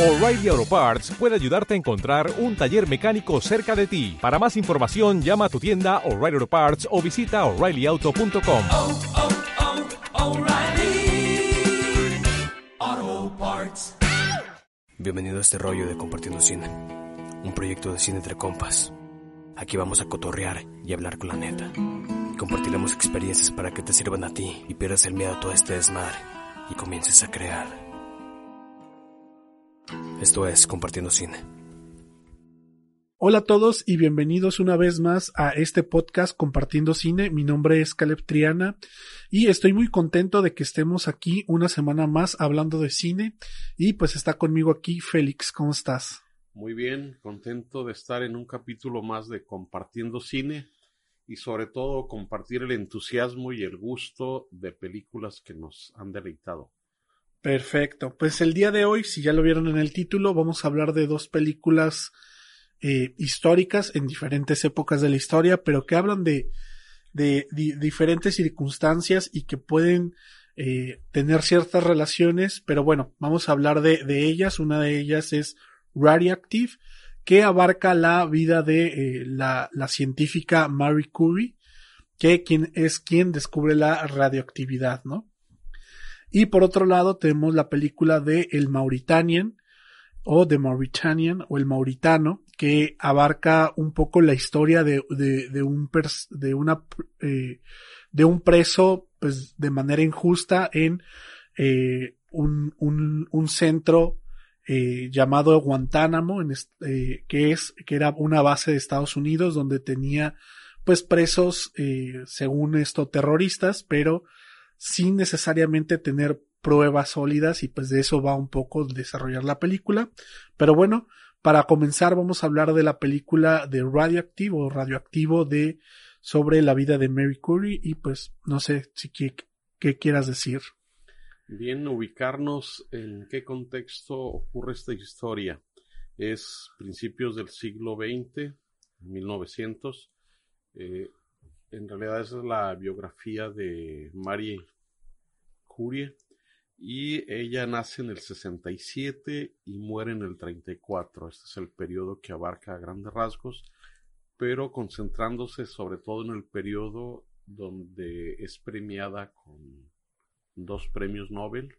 O'Reilly Auto Parts puede ayudarte a encontrar un taller mecánico cerca de ti. Para más información, llama a tu tienda O'Reilly Auto Parts o visita oreillyauto.com. oh, oh, O'Reilly Auto Parts. Bienvenido a este rollo de Compartiendo Cine, un proyecto de cine entre compas. Aquí vamos a cotorrear y hablar con la neta. Compartiremos experiencias para que te sirvan a ti y pierdas el miedo a todo este desmadre y comiences a crear. Esto es Compartiendo Cine. Hola a todos y bienvenidos una vez más a este podcast Compartiendo Cine. Mi nombre es Caleb Triana y estoy muy contento de que estemos aquí una semana más hablando de cine y pues está conmigo aquí Félix. ¿Cómo estás? Muy bien, contento de estar en un capítulo más de Compartiendo Cine y sobre todo compartir el entusiasmo y el gusto de películas que nos han deleitado. Perfecto. Pues el día de hoy, si ya lo vieron en el título, vamos a hablar de dos películas eh, históricas en diferentes épocas de la historia, pero que hablan de, de, di- diferentes circunstancias y que pueden eh, tener ciertas relaciones, pero bueno, vamos a hablar de, de ellas. Una de ellas es Radioactive, que abarca la vida de eh, la, la científica Marie Curie, que quien, es quien descubre la radioactividad, ¿no? Y por otro lado tenemos la película de El Mauritanian o The Mauritanian o El Mauritano que abarca un poco la historia de, de, de un pers- de una eh, de un preso pues de manera injusta en eh, un, un, un centro eh, llamado Guantánamo en eh, que es que era una base de Estados Unidos donde tenía pues presos eh, según esto terroristas pero sin necesariamente tener pruebas sólidas y pues de eso va un poco desarrollar la película. Pero bueno, para comenzar vamos a hablar de la película de Radioactive o Radioactivo de sobre la vida de Mary Curie y pues no sé si qué, qué quieras decir. Bien, ubicarnos en qué contexto ocurre esta historia. Es principios del siglo XX, 1900. Eh, en realidad esa es la biografía de Marie Curie y ella nace en el 67 y muere en el 34. Este es el periodo que abarca a grandes rasgos, pero concentrándose sobre todo en el periodo donde es premiada con dos premios Nobel,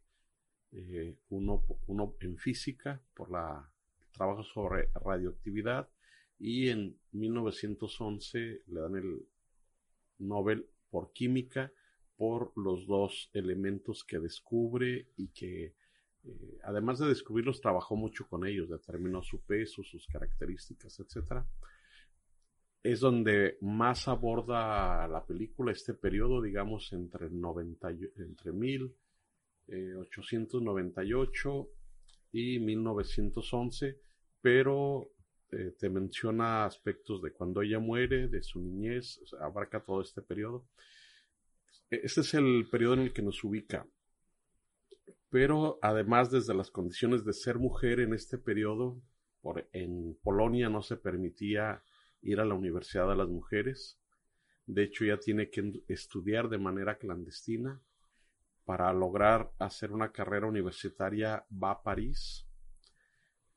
eh, uno, uno en física por la trabajo sobre radioactividad y en 1911 le dan el Nobel por química por los dos elementos que descubre y que eh, además de descubrirlos trabajó mucho con ellos, determinó su peso, sus características, etcétera. Es donde más aborda la película este periodo, digamos entre 90, y- entre 1898 y 1911, pero eh, te menciona aspectos de cuando ella muere, de su niñez, o abarca todo este periodo. Este es el periodo en el que nos ubica. Pero además, desde las condiciones de ser mujer en este periodo, en Polonia no se permitía ir a la universidad a las mujeres. De hecho, ya tiene que estudiar de manera clandestina. Para lograr hacer una carrera universitaria va a París.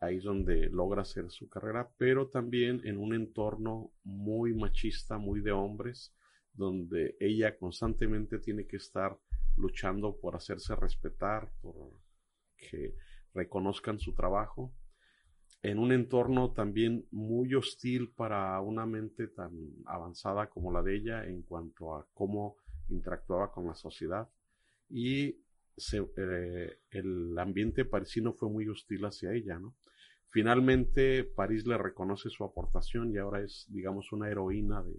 Ahí es donde logra hacer su carrera, pero también en un entorno muy machista, muy de hombres, donde ella constantemente tiene que estar luchando por hacerse respetar, por que reconozcan su trabajo, en un entorno también muy hostil para una mente tan avanzada como la de ella en cuanto a cómo interactuaba con la sociedad y se, eh, el ambiente parisino fue muy hostil hacia ella, ¿no? Finalmente París le reconoce su aportación y ahora es, digamos, una heroína de,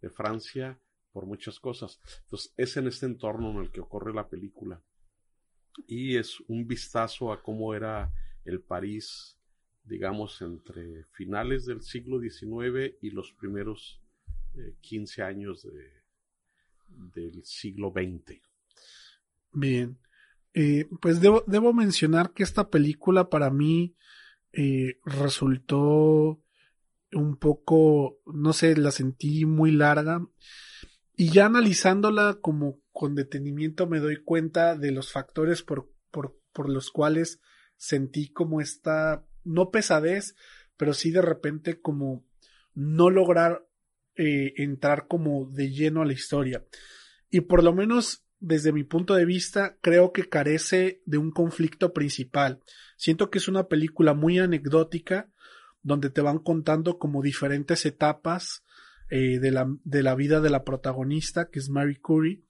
de Francia por muchas cosas. Entonces, es en este entorno en el que ocurre la película. Y es un vistazo a cómo era el París, digamos, entre finales del siglo XIX y los primeros eh, 15 años de, del siglo XX. Bien. Eh, pues debo, debo mencionar que esta película para mí eh, resultó un poco, no sé, la sentí muy larga. Y ya analizándola como con detenimiento me doy cuenta de los factores por, por, por los cuales sentí como esta, no pesadez, pero sí de repente como no lograr eh, entrar como de lleno a la historia. Y por lo menos desde mi punto de vista, creo que carece de un conflicto principal. Siento que es una película muy anecdótica, donde te van contando como diferentes etapas eh, de, la, de la vida de la protagonista, que es Mary Curie,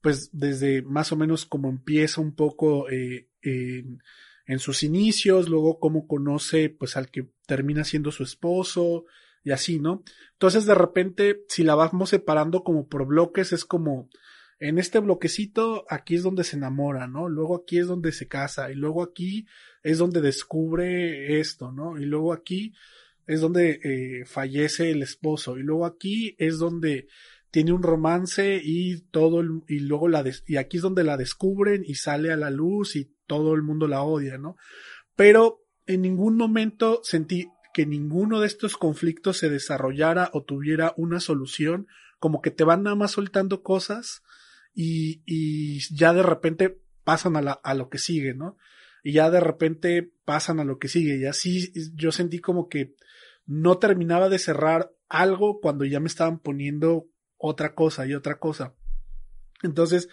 pues desde más o menos como empieza un poco eh, en, en, sus inicios, luego cómo conoce pues al que termina siendo su esposo y así, ¿no? Entonces de repente, si la vamos separando como por bloques, es como en este bloquecito aquí es donde se enamora, ¿no? Luego aquí es donde se casa y luego aquí es donde descubre esto, ¿no? Y luego aquí es donde eh, fallece el esposo y luego aquí es donde tiene un romance y todo el, y luego la y aquí es donde la descubren y sale a la luz y todo el mundo la odia, ¿no? Pero en ningún momento sentí que ninguno de estos conflictos se desarrollara o tuviera una solución, como que te van nada más soltando cosas y, y ya de repente pasan a, la, a lo que sigue, ¿no? Y ya de repente pasan a lo que sigue. Y así yo sentí como que no terminaba de cerrar algo cuando ya me estaban poniendo otra cosa y otra cosa. Entonces,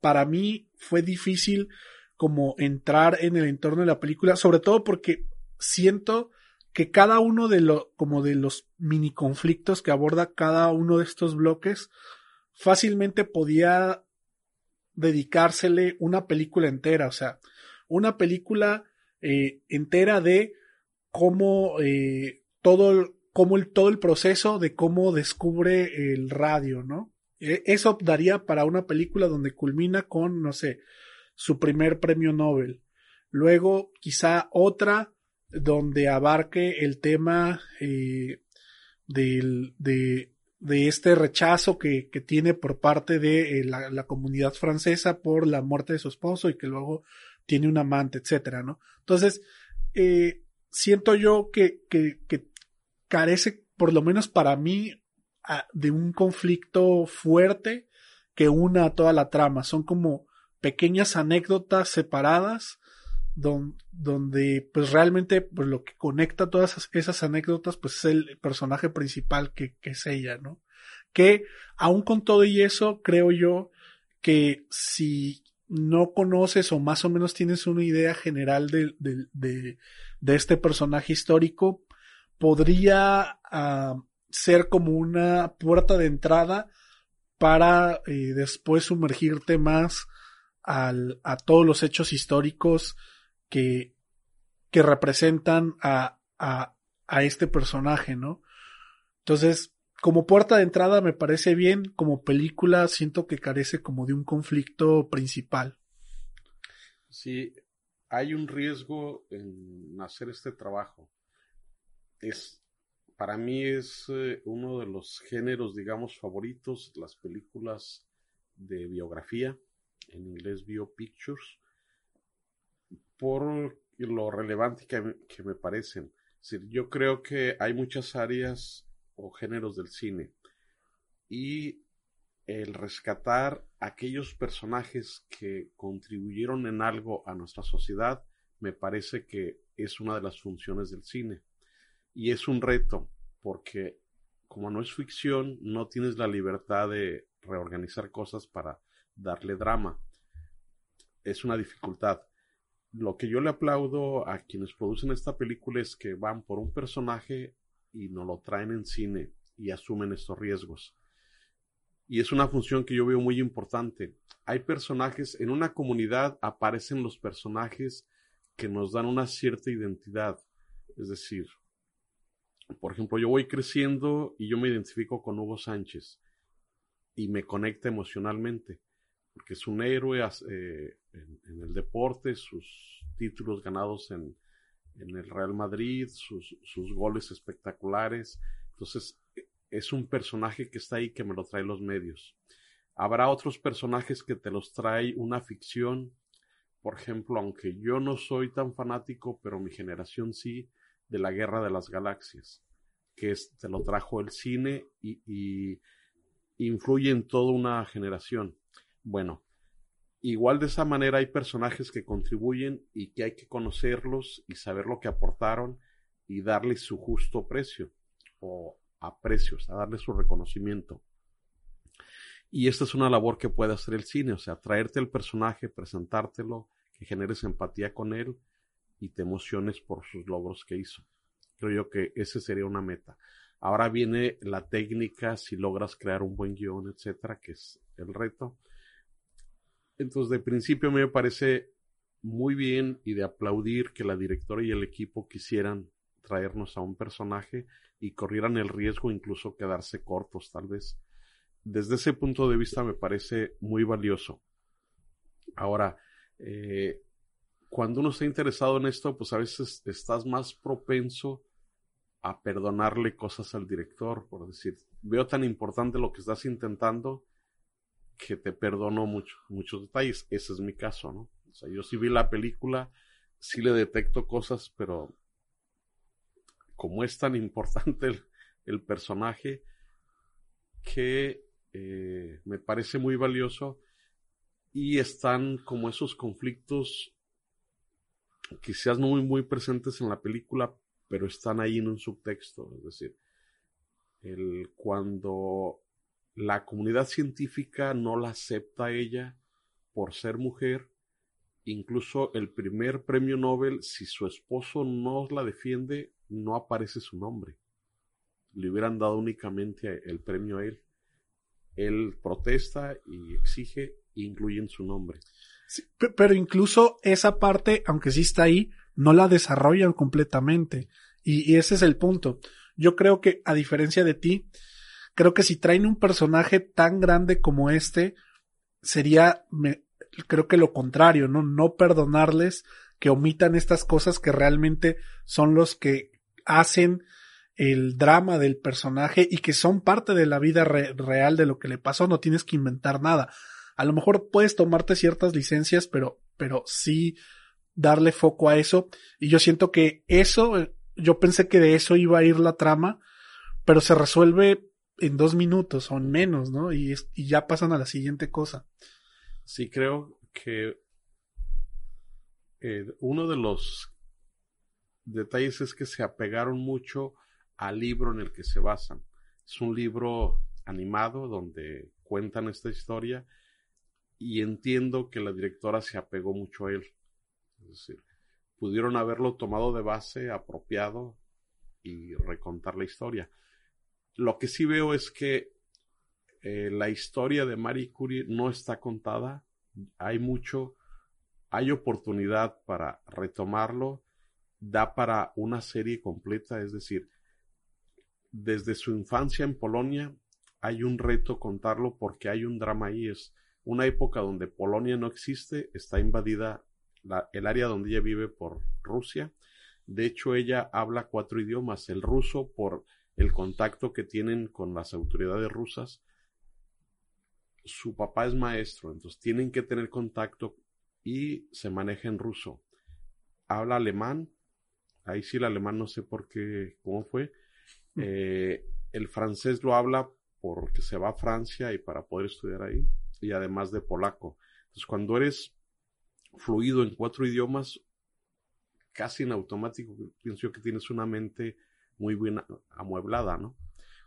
para mí fue difícil como entrar en el entorno de la película, sobre todo porque siento que cada uno de los, como de los mini conflictos que aborda cada uno de estos bloques, fácilmente podía dedicársele una película entera, o sea, una película eh, entera de cómo eh, todo, cómo el, todo el proceso de cómo descubre el radio, ¿no? E, eso daría para una película donde culmina con, no sé, su primer premio Nobel. Luego, quizá otra donde abarque el tema eh, del, de de este rechazo que, que tiene por parte de eh, la, comunidad francesa por la muerte de su esposo y que luego tiene un amante, etcétera, ¿no? Entonces, eh, siento yo que, que, carece, por lo menos para mí, de un conflicto fuerte que una a toda la trama. Son como pequeñas anécdotas separadas donde pues realmente pues lo que conecta todas esas, anécdotas pues es el personaje principal que, que, es ella, ¿no? Que aún con todo y eso creo yo que si no conoces o más o menos tienes una idea general de, de, de, este personaje histórico, podría uh, ser como una puerta de entrada para eh, después sumergirte más al, a todos los hechos históricos que, que representan a, a, a este personaje, ¿no? Entonces, como puerta de entrada me parece bien, como película siento que carece como de un conflicto principal. Sí, hay un riesgo en hacer este trabajo. Es, para mí es eh, uno de los géneros, digamos, favoritos, las películas de biografía, en inglés biopictures, por lo relevante que, me parecen. Yo creo que hay muchas áreas o géneros del cine y el rescatar aquellos personajes que contribuyeron en algo a nuestra sociedad me parece que es una de las funciones del cine. Y es un reto, porque como no es ficción, no tienes la libertad de reorganizar cosas para darle drama. Es una dificultad lo que yo le aplaudo a quienes producen esta película es que van por un personaje y nos lo traen en cine y asumen estos riesgos. Y es una función que yo veo muy importante. Hay personajes, en una comunidad aparecen los personajes que nos dan una cierta identidad. Es decir, por ejemplo, yo voy creciendo y yo me identifico con Hugo Sánchez y me conecta emocionalmente porque es un héroe eh, en, el deporte, sus títulos ganados en, el Real Madrid, sus, goles espectaculares. Entonces, es un personaje que está ahí que me lo trae los medios. Habrá otros personajes que te los trae una ficción. Por ejemplo, aunque yo no soy tan fanático, pero mi generación sí, de la Guerra de las Galaxias, que te lo trajo el cine y influye en toda una generación. Bueno, igual de esa manera hay personajes que contribuyen y que hay que conocerlos y saber lo que aportaron y darles su justo precio o aprecio, o sea, darle su reconocimiento. Y esta es una labor que puede hacer el cine, o sea, traerte el personaje, presentártelo, que generes empatía con él y te emociones por sus logros que hizo. Creo yo que ese sería una meta. Ahora viene la técnica, si logras crear un buen guion, etcétera, que es el reto. Entonces, de principio me parece muy bien y de aplaudir que la directora y el equipo quisieran traernos a un personaje y corrieran el riesgo incluso quedarse cortos, tal vez. Desde ese punto de vista me parece muy valioso. Ahora, eh, cuando uno está interesado en esto, pues a veces estás más propenso a perdonarle cosas al director, por decir, veo tan importante lo que estás intentando que te perdono mucho, muchos detalles. Ese es mi caso, ¿no? O sea, yo sí vi la película, sí le detecto cosas, pero como es tan importante el, personaje, que eh, me parece muy valioso y están como esos conflictos quizás no muy, muy presentes en la película, pero están ahí en un subtexto, es decir, el, cuando la comunidad científica no la acepta ella por ser mujer, incluso el primer premio Nobel, si su esposo no la defiende, no aparece su nombre. Le hubieran dado únicamente el premio a él. Él protesta y exige, incluyen su nombre. pero incluso esa parte, aunque sí está ahí, no la desarrollan completamente. Y, y ese es el punto. Yo creo que, a diferencia de ti, creo que si traen un personaje tan grande como este, sería, me, creo que lo contrario, ¿no? No perdonarles que omitan estas cosas que realmente son los que hacen el drama del personaje y que son parte de la vida real de lo que le pasó, no tienes que inventar nada. A lo mejor puedes tomarte ciertas licencias, pero, pero sí darle foco a eso. Y yo siento que eso, yo pensé que de eso iba a ir la trama, pero se resuelve en dos minutos o en menos, ¿no? Y, y ya pasan a la siguiente cosa. Sí, creo que eh, uno de los detalles es que se apegaron mucho al libro en el que se basan. Es un libro animado donde cuentan esta historia y entiendo que la directora se apegó mucho a él. Es decir, pudieron haberlo tomado de base, apropiado y recontar la historia. Lo que sí veo es que eh, la historia de Marie Curie no está contada. Hay mucho, hay oportunidad para retomarlo da para una serie completa, es decir, desde su infancia en Polonia hay un reto contarlo porque hay un drama ahí, es una época donde Polonia no existe, está invadida el área donde ella vive por Rusia. De hecho, ella habla cuatro idiomas, el ruso por el contacto que tienen con las autoridades rusas. Su papá es maestro, entonces tienen que tener contacto y se maneja en ruso. Habla alemán, Ahí sí el alemán no sé por qué, cómo fue. Eh, el francés lo habla porque se va a Francia y para poder estudiar ahí. Y además de polaco. Entonces cuando eres fluido en cuatro idiomas, casi en automático, pienso yo que tienes una mente muy bien amueblada, ¿no?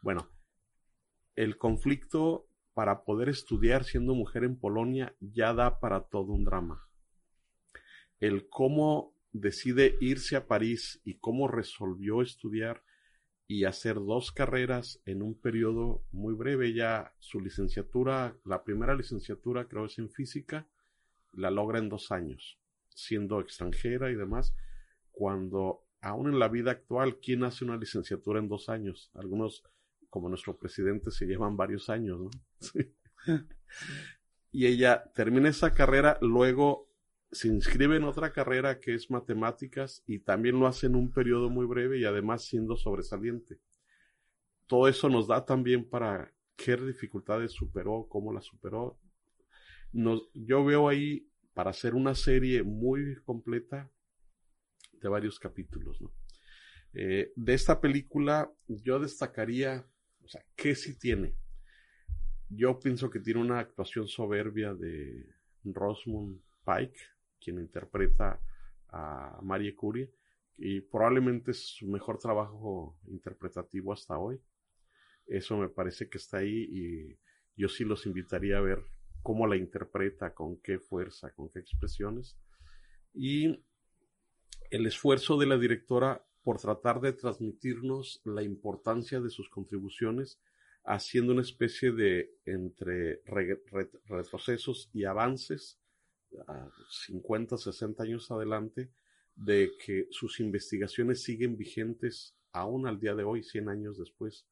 Bueno, el conflicto para poder estudiar siendo mujer en Polonia ya da para todo un drama. El cómo decide irse a París y cómo resolvió estudiar y hacer dos carreras en un periodo muy breve. Ya su licenciatura, la primera licenciatura creo es en física, la logra en dos años, siendo extranjera y demás, cuando aún en la vida actual, ¿quién hace una licenciatura en dos años? Algunos, como nuestro presidente, se llevan varios años, ¿no? y ella termina esa carrera, luego se inscribe en otra carrera que es matemáticas y también lo hace en un periodo muy breve y además siendo sobresaliente. Todo eso nos da también para qué dificultades superó, cómo las superó. yo veo ahí para hacer una serie muy completa varios capítulos. Eh, de esta película yo destacaría, o sea, ¿qué sí tiene? Yo pienso que tiene una actuación soberbia de Rosamund Pike, quien interpreta a Marie Curie, y probablemente es su mejor trabajo interpretativo hasta hoy. Eso me parece que está ahí y yo sí los invitaría a ver cómo la interpreta, con qué fuerza, con qué expresiones. Y el esfuerzo de la directora por tratar de transmitirnos la importancia de sus contribuciones, haciendo una especie de entre retrocesos y avances, a 50, 60 años adelante, de que sus investigaciones siguen vigentes aún al día de hoy, 100 años después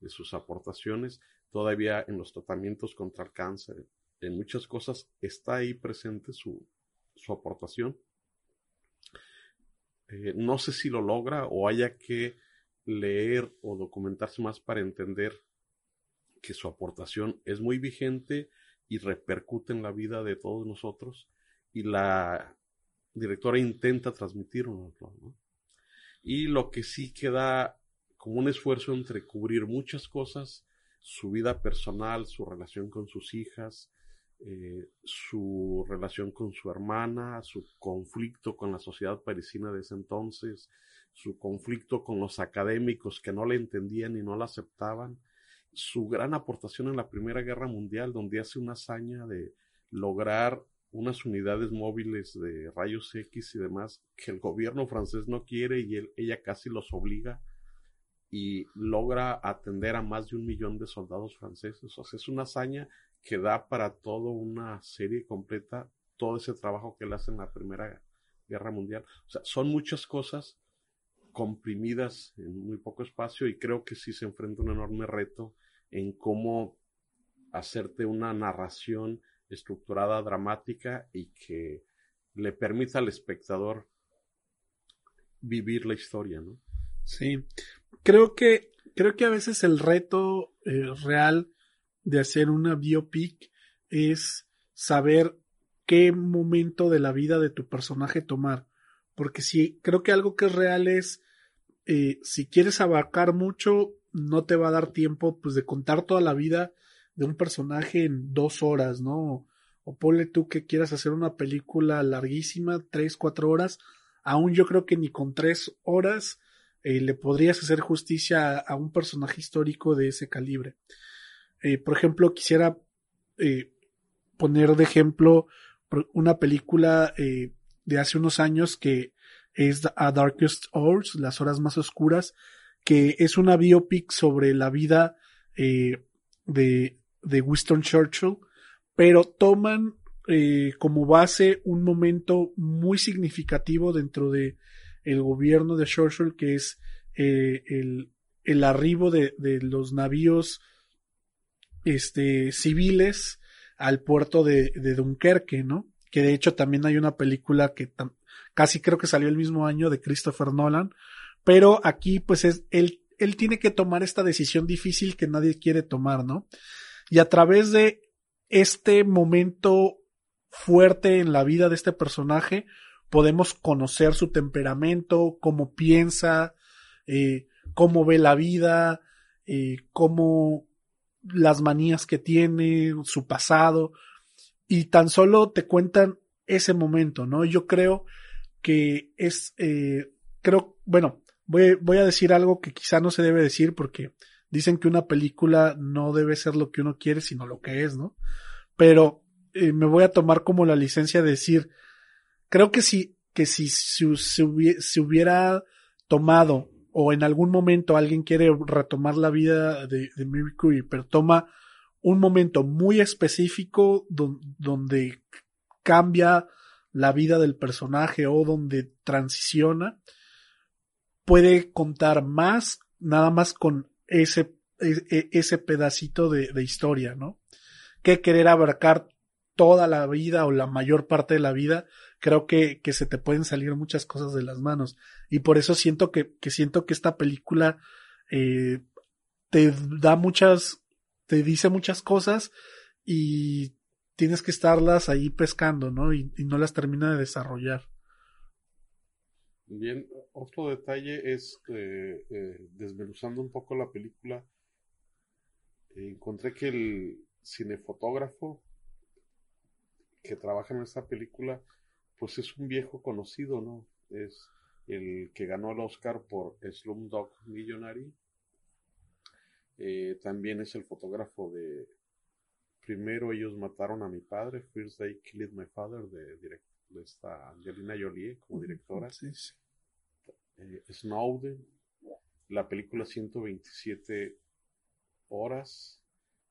de sus aportaciones, todavía en los tratamientos contra el cáncer, en muchas cosas está ahí presente su, su aportación. Eh, no sé si lo logra o haya que leer o documentarse más para entender que su aportación es muy vigente y repercute en la vida de todos nosotros y la directora intenta transmitirlo. Y lo que sí queda como un esfuerzo entre cubrir muchas cosas, su vida personal, su relación con sus hijas, eh, su relación con su hermana, su conflicto con la sociedad parisina de ese entonces, su conflicto con los académicos que no le entendían y no la aceptaban, su gran aportación en la Primera Guerra Mundial, donde hace una hazaña de lograr unas unidades móviles de rayos X y demás que el gobierno francés no quiere y ella casi los obliga y logra atender a más de un millón de soldados franceses. O sea, es una hazaña que da para toda una serie completa todo ese trabajo que él hace en la Primera Guerra Mundial. O sea, son muchas cosas comprimidas en muy poco espacio y creo que sí se enfrenta un enorme reto en cómo hacerte una narración estructurada, dramática y que le permita al espectador vivir la historia, ¿no? Sí, creo que creo que a veces el reto eh, real de hacer una biopic es saber qué momento de la vida de tu personaje tomar. Porque si creo que algo que es real es, eh, si quieres abarcar mucho, no te va a dar tiempo pues de contar toda la vida de un personaje en dos horas, ¿no? O ponle tú que quieras hacer una película larguísima, tres, cuatro horas, aún yo creo que ni con tres horas eh, le podrías hacer justicia a, un personaje histórico de ese calibre. Eh, por ejemplo, quisiera eh, poner de ejemplo una película eh, de hace unos años que es A Darkest Hours, Las Horas Más Oscuras, que es una biopic sobre la vida de, de Winston Churchill, pero toman como base un momento muy significativo dentro de el gobierno de Churchill, que es el, el, arribo de, de los navíos este, civiles al puerto de, de Dunkerque, ¿no? Que de hecho también hay una película que casi creo que salió el mismo año de Christopher Nolan, pero aquí pues es, él, él tiene que tomar esta decisión difícil que nadie quiere tomar, ¿no? Y a través de este momento fuerte en la vida de este personaje, podemos conocer su temperamento, cómo piensa, eh, cómo ve la vida, eh, cómo, las manías que tiene, su pasado, y tan solo te cuentan ese momento, ¿no? Yo creo que es, eh, creo, bueno, voy, voy a decir algo que quizá no se debe decir porque dicen que una película no debe ser lo que uno quiere, sino lo que es, ¿no? Pero eh, me voy a tomar como la licencia de decir, creo que si, que si se hubiera tomado o en algún momento alguien quiere retomar la vida de, de pero toma un momento muy específico donde cambia la vida del personaje o donde transiciona, puede contar más nada más con ese, e, e, ese pedacito de, de historia, ¿no? Que querer abarcar toda la vida o la mayor parte de la vida creo que, que se te pueden salir muchas cosas de las manos. Y por eso siento que, que siento que esta película eh, te da muchas, te dice muchas cosas y tienes que estarlas ahí pescando, ¿no? Y, no las termina de desarrollar. Bien, otro detalle es eh, desmenuzando un poco la película, encontré que el cinefotógrafo que trabaja en esta película, pues es un viejo conocido, ¿no? Es el que ganó el Oscar por Slumdog Millionary. Eh, también es el fotógrafo de Primero ellos mataron a mi padre, First They Killed My Father, de, de esta Angelina Jolie como directora. Sí, sí. Eh, Snowden, la película 127 horas.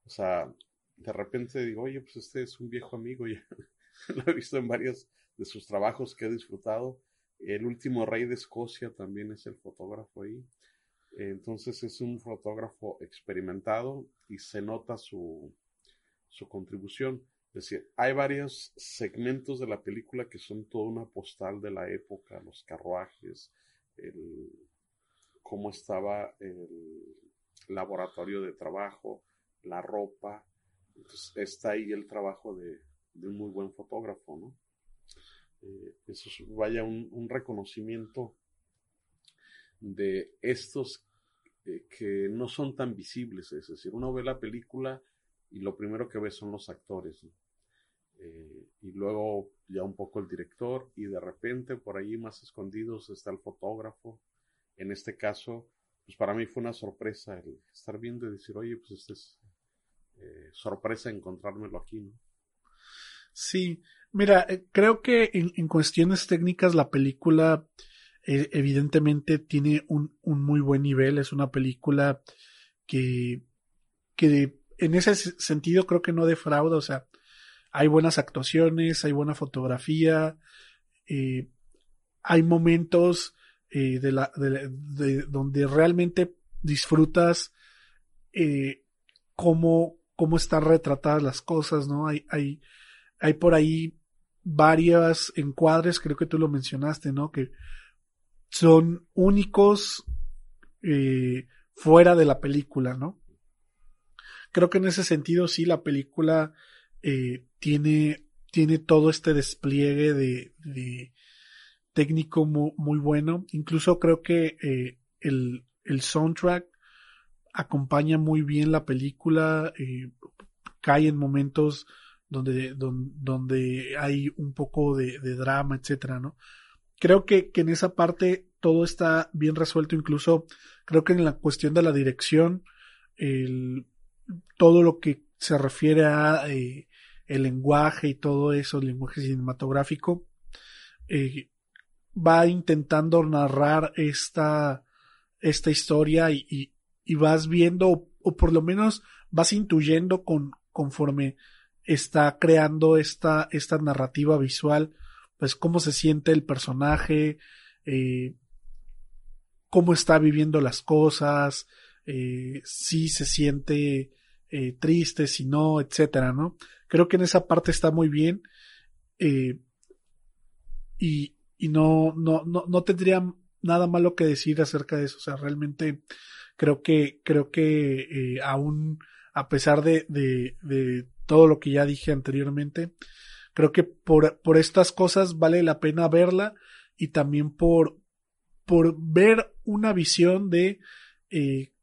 O sea, de repente digo, oye, pues este es un viejo amigo, ya lo he visto en varios de sus trabajos que he disfrutado. El último rey de Escocia también es el fotógrafo ahí. Entonces es un fotógrafo experimentado y se nota su, su contribución. Es decir, hay varios segmentos de la película que son toda una postal de la época, los carruajes, el, cómo estaba el laboratorio de trabajo, la ropa. Entonces, está ahí el trabajo de, de un muy buen fotógrafo, ¿no? Eh, eso es, vaya un, un, reconocimiento de estos eh, que no son tan visibles, es decir, uno ve la película y lo primero que ve son los actores, ¿no? eh, y luego ya un poco el director y de repente por ahí más escondidos está el fotógrafo. En este caso, pues para mí fue una sorpresa el estar viendo y decir, oye, pues este es eh, sorpresa encontrármelo aquí, ¿no? Sí, mira, eh, creo que en, en cuestiones técnicas la película eh, evidentemente tiene un, un, muy buen nivel, es una película que, que en ese sentido creo que no defrauda, o sea, hay buenas actuaciones, hay buena fotografía, eh, hay momentos de la, de, de, donde realmente disfrutas cómo, cómo están retratadas las cosas, ¿no? Hay, hay, hay por ahí varias encuadres, creo que tú lo mencionaste, ¿no? Que son únicos eh, fuera de la película, ¿no? Creo que en ese sentido sí la película eh, tiene, tiene todo este despliegue de, de técnico muy, bueno. Incluso creo que eh, el, el, soundtrack acompaña muy bien la película, cae en momentos donde, donde, donde hay un poco de, drama, etcétera, ¿no? Creo que, que en esa parte todo está bien resuelto, incluso creo que en la cuestión de la dirección, el, todo lo que se refiere a eh, el lenguaje y todo eso, el lenguaje cinematográfico, eh, va intentando narrar esta, esta historia y, y, y vas viendo, o, o, por lo menos vas intuyendo con, conforme está creando esta, esta narrativa visual, pues cómo se siente el personaje, eh, cómo está viviendo las cosas, eh, si se siente eh, triste, si no, etcétera, ¿no? Creo que en esa parte está muy bien. Y, y no, no, no, no tendría nada malo que decir acerca de eso. O sea, realmente creo que, creo que aún, a pesar de todo lo que ya dije anteriormente, creo que por, por estas cosas vale la pena verla y también por, por ver una visión de, eh,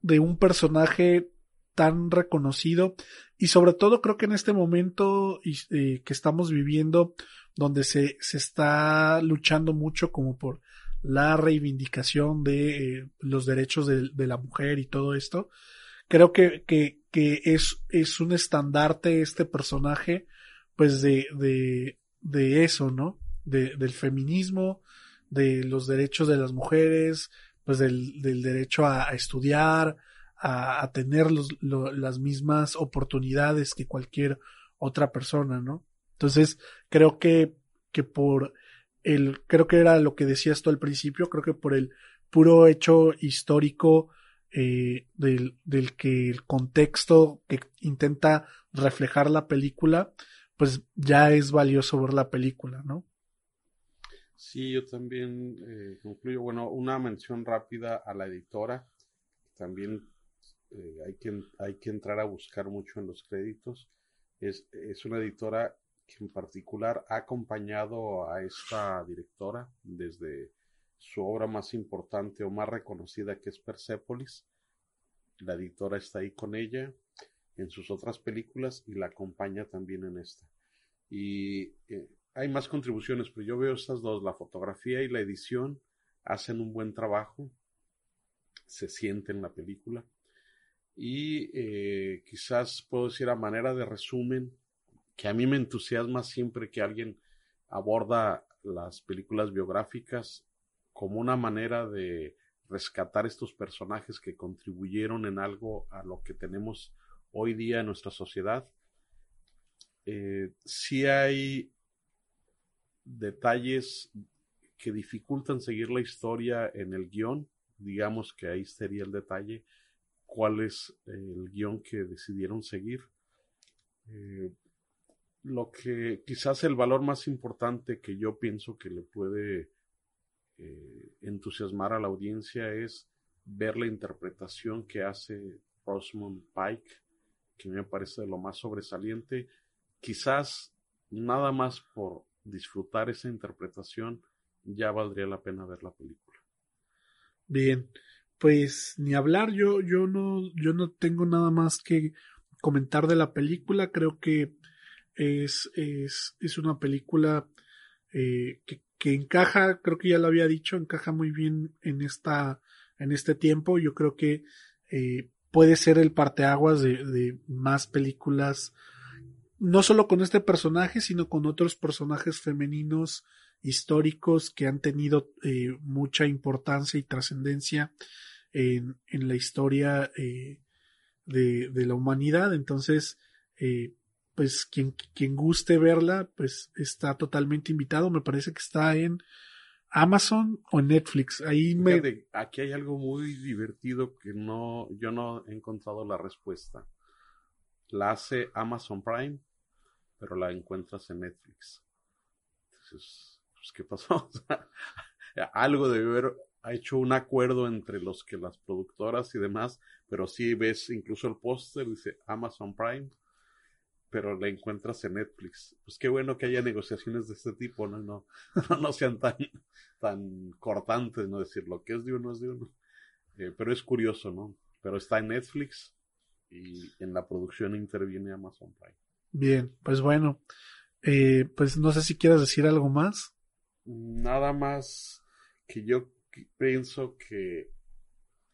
de un personaje tan reconocido y sobre todo creo que en este momento eh, que estamos viviendo donde se, se está luchando mucho como por la reivindicación de eh, los derechos de, de, la mujer y todo esto creo que, que, que es, es un estandarte este personaje pues de, de, de eso, ¿no? De, del feminismo, de los derechos de las mujeres, pues del, del derecho a, estudiar, a, a tener los, lo, las mismas oportunidades que cualquier otra persona, ¿no? Entonces, creo que, que por el, creo que era lo que decías tú al principio, creo que por el puro hecho histórico eh, del, del que el contexto que intenta reflejar la película, pues ya es valioso ver la película, ¿no? Sí, yo también eh, concluyo, bueno, una mención rápida a la editora, también eh, hay, que, hay que entrar a buscar mucho en los créditos. Es, es una editora que en particular ha acompañado a esta directora desde su obra más importante o más reconocida que es Persepolis. La editora está ahí con ella en sus otras películas y la acompaña también en esta. Y eh, hay más contribuciones, pero yo veo estas dos, la fotografía y la edición hacen un buen trabajo, se siente en la película. Y eh, quizás puedo decir a manera de resumen, que a mí me entusiasma siempre que alguien aborda las películas biográficas como una manera de rescatar estos personajes que contribuyeron en algo a lo que tenemos hoy día en nuestra sociedad. Eh, sí hay detalles que dificultan seguir la historia en el guion, digamos que ahí sería el detalle, cuál es el guion que decidieron seguir. Eh, lo que quizás el valor más importante que yo pienso que le puede eh, entusiasmar a la audiencia es ver la interpretación que hace Rosamund Pike, que me parece lo más sobresaliente. Quizás nada más por disfrutar esa interpretación ya valdría la pena ver la película. Bien, pues ni hablar, yo, yo no, yo no tengo nada más que comentar de la película. Creo que es, es, es una película eh, que, que, encaja, creo que ya lo había dicho, encaja muy bien en esta, en este tiempo. Yo creo que eh, puede ser el parteaguas de, más películas, no solo con este personaje, sino con otros personajes femeninos históricos que han tenido eh, mucha importancia y trascendencia en, en, la historia eh, de, de, la humanidad. Entonces, pues quien, quien guste verla, pues está totalmente invitado. Me parece que está en Amazon o Netflix. Ahí me... aquí hay algo muy divertido que no, yo no he encontrado la respuesta. La hace Amazon Prime, pero la encuentras en Netflix. Entonces, pues, ¿qué pasó? algo debe haber hecho un acuerdo entre los que las productoras y demás, pero si ves incluso el póster, dice Amazon Prime pero la encuentras en Netflix. Pues qué bueno que haya negociaciones de este tipo, ¿no? No, no, sean tan, tan cortantes, no decir lo que es de uno es de uno. Eh, pero es curioso, ¿no? Pero está en Netflix y en la producción interviene Amazon Prime. Bien, pues bueno, eh, pues no sé si quieres decir algo más. Nada más que yo pienso que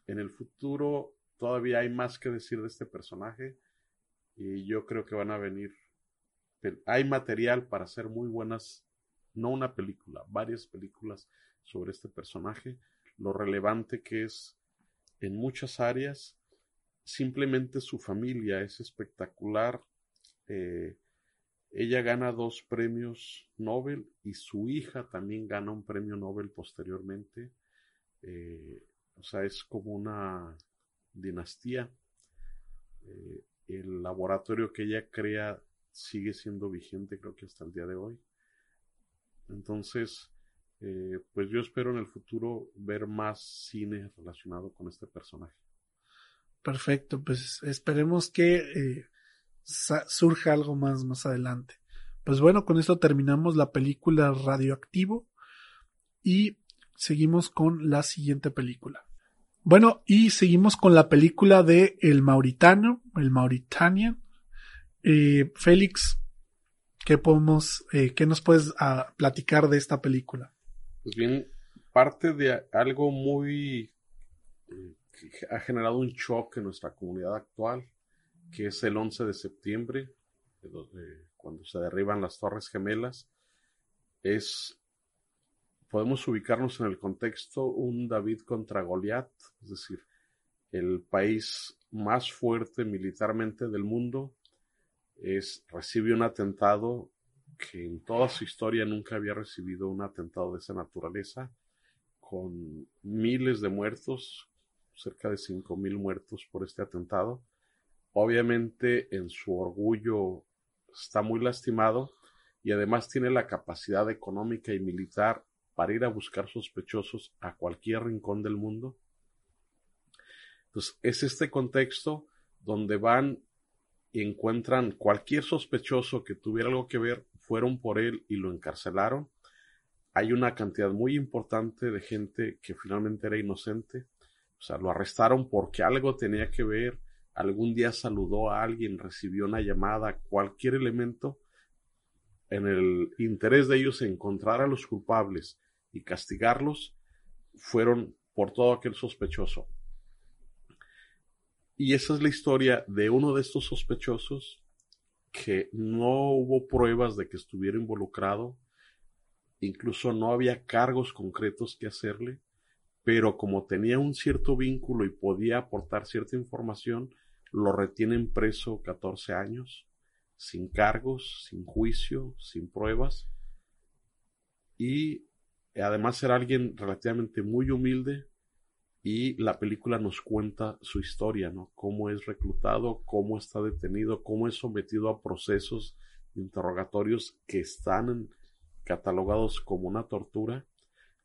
en el futuro todavía hay más que decir de este personaje y yo creo que van a venir. Hay material para hacer muy buenas, no una película, varias películas sobre este personaje, lo relevante que es en muchas áreas, simplemente su familia es espectacular. Eh, ella gana dos premios Nobel y su hija también gana un premio Nobel posteriormente. Eh, o sea, es como una dinastía. Eh, el laboratorio que ella crea sigue siendo vigente, creo que hasta el día de hoy. Entonces, eh, pues yo espero en el futuro ver más cine relacionado con este personaje. Perfecto, pues esperemos que eh, surja algo más más adelante. Pues bueno, con esto terminamos la película Radioactivo y seguimos con la siguiente película. Bueno, y seguimos con la película de El Mauritano, El Mauritanian. Eh, Félix, ¿qué podemos, eh, qué nos puedes ah, platicar de esta película? Pues bien, parte de algo muy eh, que ha generado un shock en nuestra comunidad actual, que es el 11 de septiembre, cuando se derriban las Torres Gemelas, es podemos ubicarnos en el contexto un David contra Goliat, es decir, el país más fuerte militarmente del mundo es, recibe un atentado que en toda su historia nunca había recibido un atentado de esa naturaleza, con miles de muertos, cerca de cinco mil muertos por este atentado. Obviamente en su orgullo está muy lastimado y además tiene la capacidad económica y militar para ir a buscar sospechosos a cualquier rincón del mundo. Entonces, es este contexto donde van y encuentran cualquier sospechoso que tuviera algo que ver, fueron por él y lo encarcelaron. Hay una cantidad muy importante de gente que finalmente era inocente. O sea, lo arrestaron porque algo tenía que ver, algún día saludó a alguien, recibió una llamada, cualquier elemento en el interés de ellos encontrar a los culpables y castigarlos, fueron por todo aquel sospechoso. Y esa es la historia de uno de estos sospechosos que no hubo pruebas de que estuviera involucrado, incluso no había cargos concretos que hacerle, pero como tenía un cierto vínculo y podía aportar cierta información, lo retienen preso 14 años, sin cargos, sin juicio, sin pruebas, y además era alguien relativamente muy humilde, y la película nos cuenta su historia, ¿no? Cómo es reclutado, cómo está detenido, cómo es sometido a procesos interrogatorios que están catalogados como una tortura,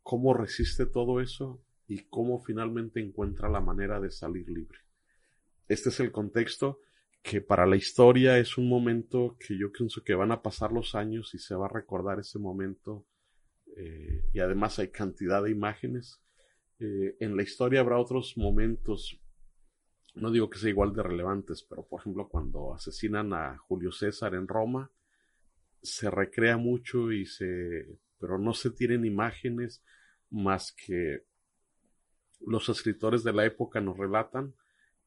cómo resiste todo eso y cómo finalmente encuentra la manera de salir libre. Este es el contexto que para la historia es un momento que yo pienso que van a pasar los años y se va a recordar ese momento eh, y además hay cantidad de imágenes. Eh, en la historia habrá otros momentos, no digo que sea igual de relevantes, pero por ejemplo cuando asesinan a Julio César en Roma, se recrea mucho y se, pero no se tienen imágenes más que los escritores de la época nos relatan,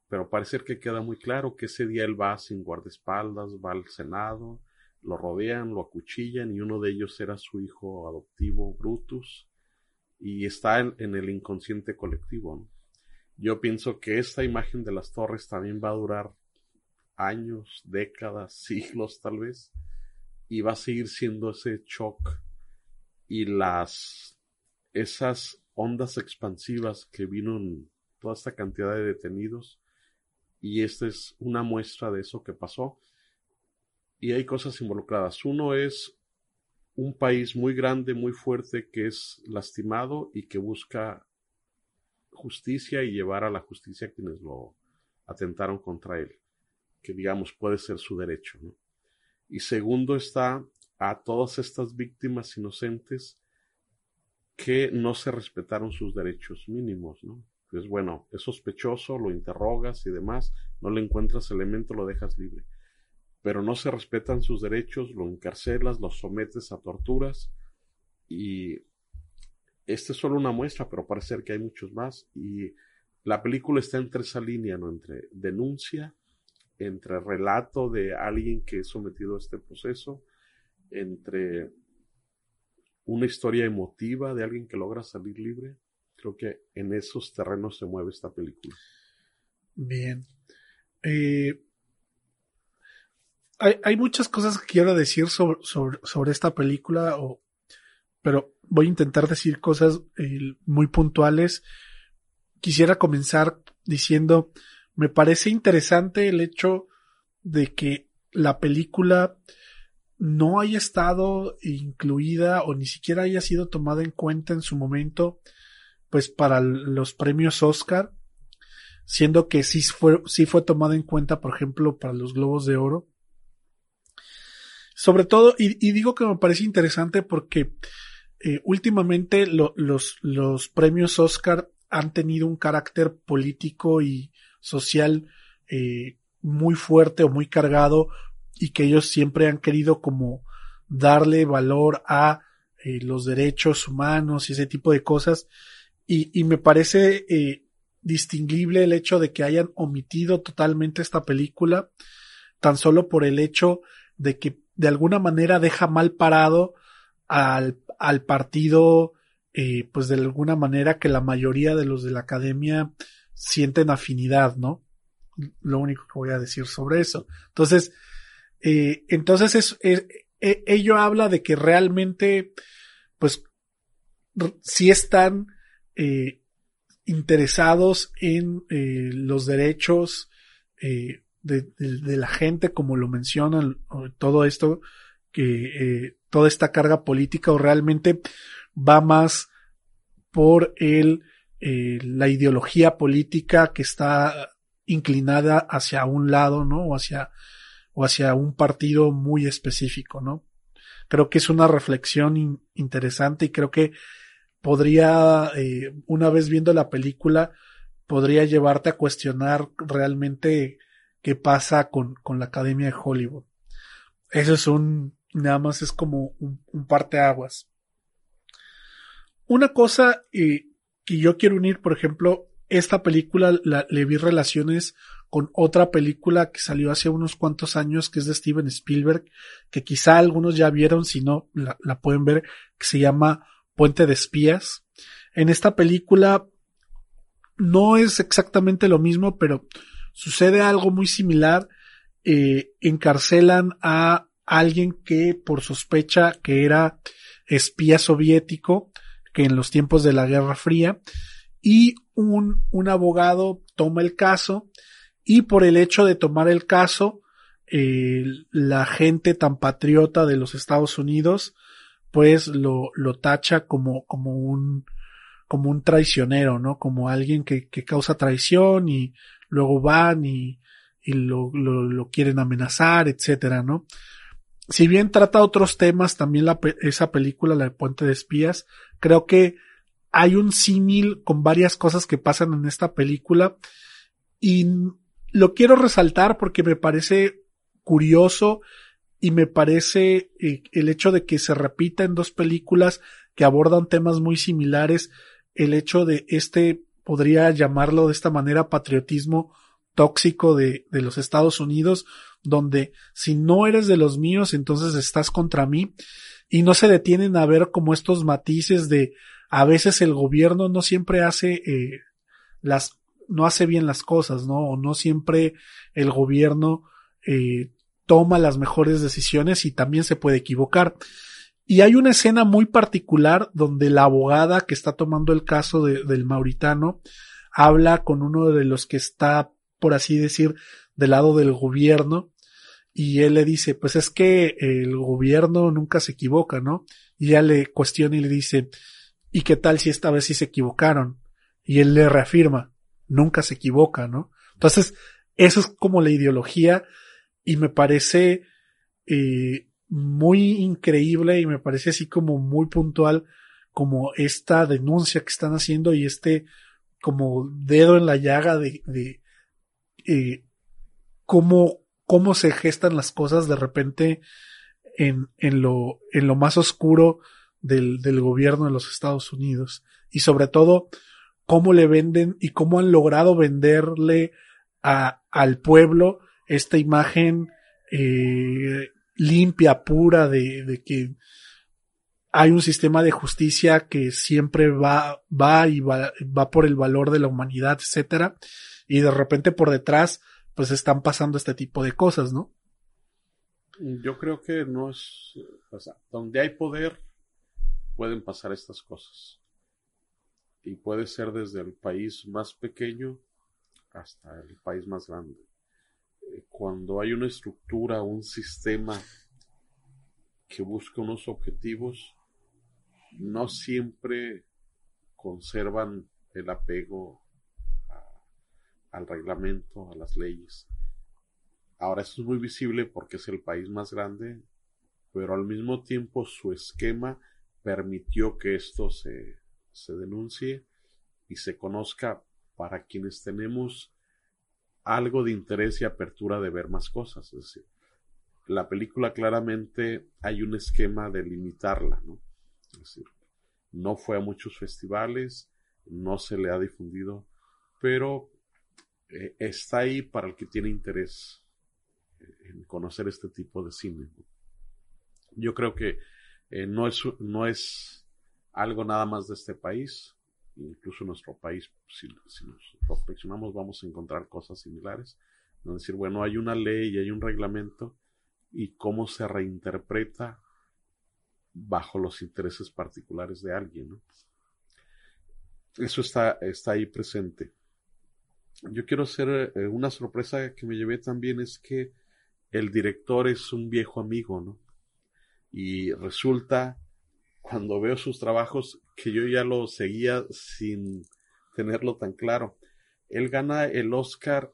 pero parece que queda muy claro que ese día él va sin guardaespaldas, va al Senado, lo rodean, lo acuchillan y uno de ellos era su hijo adoptivo Brutus y está en, el inconsciente colectivo. Yo pienso que esta imagen de las torres también va a durar años, décadas, siglos tal vez, y va a seguir siendo ese shock y las esas ondas expansivas que vino toda esta cantidad de detenidos y esta es una muestra de eso que pasó y hay cosas involucradas. Uno es un país muy grande, muy fuerte, que es lastimado y que busca justicia y llevar a la justicia a quienes lo atentaron contra él, que digamos puede ser su derecho. Y segundo está a todas estas víctimas inocentes que no se respetaron sus derechos mínimos, ¿no? Pues bueno, es sospechoso, lo interrogas y demás, no le encuentras elemento, lo dejas libre pero no se respetan sus derechos, lo encarcelas, lo sometes a torturas y esta es solo una muestra, pero parece ser que hay muchos más y la película está entre esa línea, ¿no? Entre denuncia, entre relato de alguien que es sometido a este proceso, entre una historia emotiva de alguien que logra salir libre. Creo que en esos terrenos se mueve esta película. Bien. Eh, hay, muchas cosas que quiero decir sobre, sobre, esta película, pero voy a intentar decir cosas muy puntuales. Quisiera comenzar diciendo, me parece interesante el hecho de que la película no haya estado incluida o ni siquiera haya sido tomada en cuenta en su momento, pues para los premios Oscar, siendo que sí fue, sí fue tomada en cuenta, por ejemplo, para los Globos de Oro. Sobre todo, y, digo que me parece interesante porque eh, últimamente los, los premios Oscar han tenido un carácter político y social eh, muy fuerte o muy cargado y que ellos siempre han querido como darle valor a eh, los derechos humanos y ese tipo de cosas. Y, y me parece distinguible el hecho de que hayan omitido totalmente esta película tan solo por el hecho de que de alguna manera deja mal parado al, al partido, eh, pues de alguna manera que la mayoría de los de la academia sienten afinidad, ¿no? Lo único que voy a decir sobre eso. Entonces, eh, entonces es, e, ello habla de que realmente, pues, si están eh, interesados en los derechos de, la gente, como lo mencionan, todo esto, que eh, toda esta carga política o realmente va más por el, eh, la ideología política que está inclinada hacia un lado, ¿no? O hacia, o hacia un partido muy específico, ¿no? Creo que es una reflexión interesante y creo que podría, eh, una vez viendo la película, podría llevarte a cuestionar realmente qué pasa con, con la Academia de Hollywood. Eso es un, nada más es como un, un parteaguas. Una cosa eh, que yo quiero unir, por ejemplo, esta película la, le vi relaciones con otra película que salió hace unos cuantos años, que es de Steven Spielberg, que quizá algunos ya vieron, si no, la, la pueden ver, que se llama Puente de Espías. En esta película no es exactamente lo mismo, pero sucede algo muy similar. Eh, encarcelan a alguien que por sospecha que era espía soviético, que en los tiempos de la Guerra Fría, y un, un abogado toma el caso y por el hecho de tomar el caso, eh, la gente tan patriota de los Estados Unidos, pues lo, lo tacha como, como un, como un traicionero, ¿no? Como alguien que, que causa traición y luego van y, y lo, lo, quieren amenazar, etcétera, ¿no? Si bien trata otros temas, también la, esa película, La de Puente de Espías, creo que hay un símil con varias cosas que pasan en esta película y lo quiero resaltar porque me parece curioso y me parece eh, el hecho de que se repita en dos películas que abordan temas muy similares, el hecho de este, podría llamarlo de esta manera, patriotismo tóxico de, de los Estados Unidos, donde si no eres de los míos, entonces estás contra mí, y no se detienen a ver como estos matices de a veces el gobierno no siempre hace eh, las no hace bien las cosas, ¿no? O no siempre el gobierno eh, toma las mejores decisiones y también se puede equivocar. Y hay una escena muy particular donde la abogada que está tomando el caso de, del mauritano habla con uno de los que está, por así decir, del lado del gobierno y él le dice, pues es que el gobierno nunca se equivoca, ¿no? Y ella le cuestiona y le dice, ¿y qué tal si esta vez sí se equivocaron? Y él le reafirma, nunca se equivoca, ¿no? Entonces, eso es como la ideología y me parece eh, muy increíble y me parece así como muy puntual como esta denuncia que están haciendo y este como dedo en la llaga de, de eh, cómo, cómo se gestan las cosas de repente en, en, lo, en lo más oscuro del, del gobierno de los Estados Unidos. Y sobre todo cómo le venden y cómo han logrado venderle a, al pueblo esta imagen eh, limpia, pura, de, de, que hay un sistema de justicia que siempre va, va y va, va por el valor de la humanidad, etcétera, y de repente por detrás, pues están pasando este tipo de cosas, ¿no? Yo creo que no es, o sea, donde hay poder, pueden pasar estas cosas y puede ser desde el país más pequeño hasta el país más grande. Cuando hay una estructura, un sistema que busca unos objetivos, no siempre conservan el apego al reglamento, a las leyes. Ahora esto es muy visible porque es el país más grande, pero al mismo tiempo su esquema permitió que esto se, se denuncie y se conozca para quienes tenemos algo de interés y apertura de ver más cosas. Es decir, la película claramente hay un esquema de limitarla, ¿no? Decir, no fue a muchos festivales, no se le ha difundido, pero eh, está ahí para el que tiene interés en conocer este tipo de cine. Yo creo que eh, no, es, no es algo nada más de este país, incluso nuestro país, si, nos reflexionamos, vamos a encontrar cosas similares. Es decir, bueno, hay una ley y hay un reglamento y cómo se reinterpreta bajo los intereses particulares de alguien. ¿no? Eso está, está ahí presente. Yo quiero hacer eh, una sorpresa que me llevé también es que el director es un viejo amigo, ¿no? Y resulta cuando veo sus trabajos que yo ya lo seguía sin tenerlo tan claro. Él gana el Oscar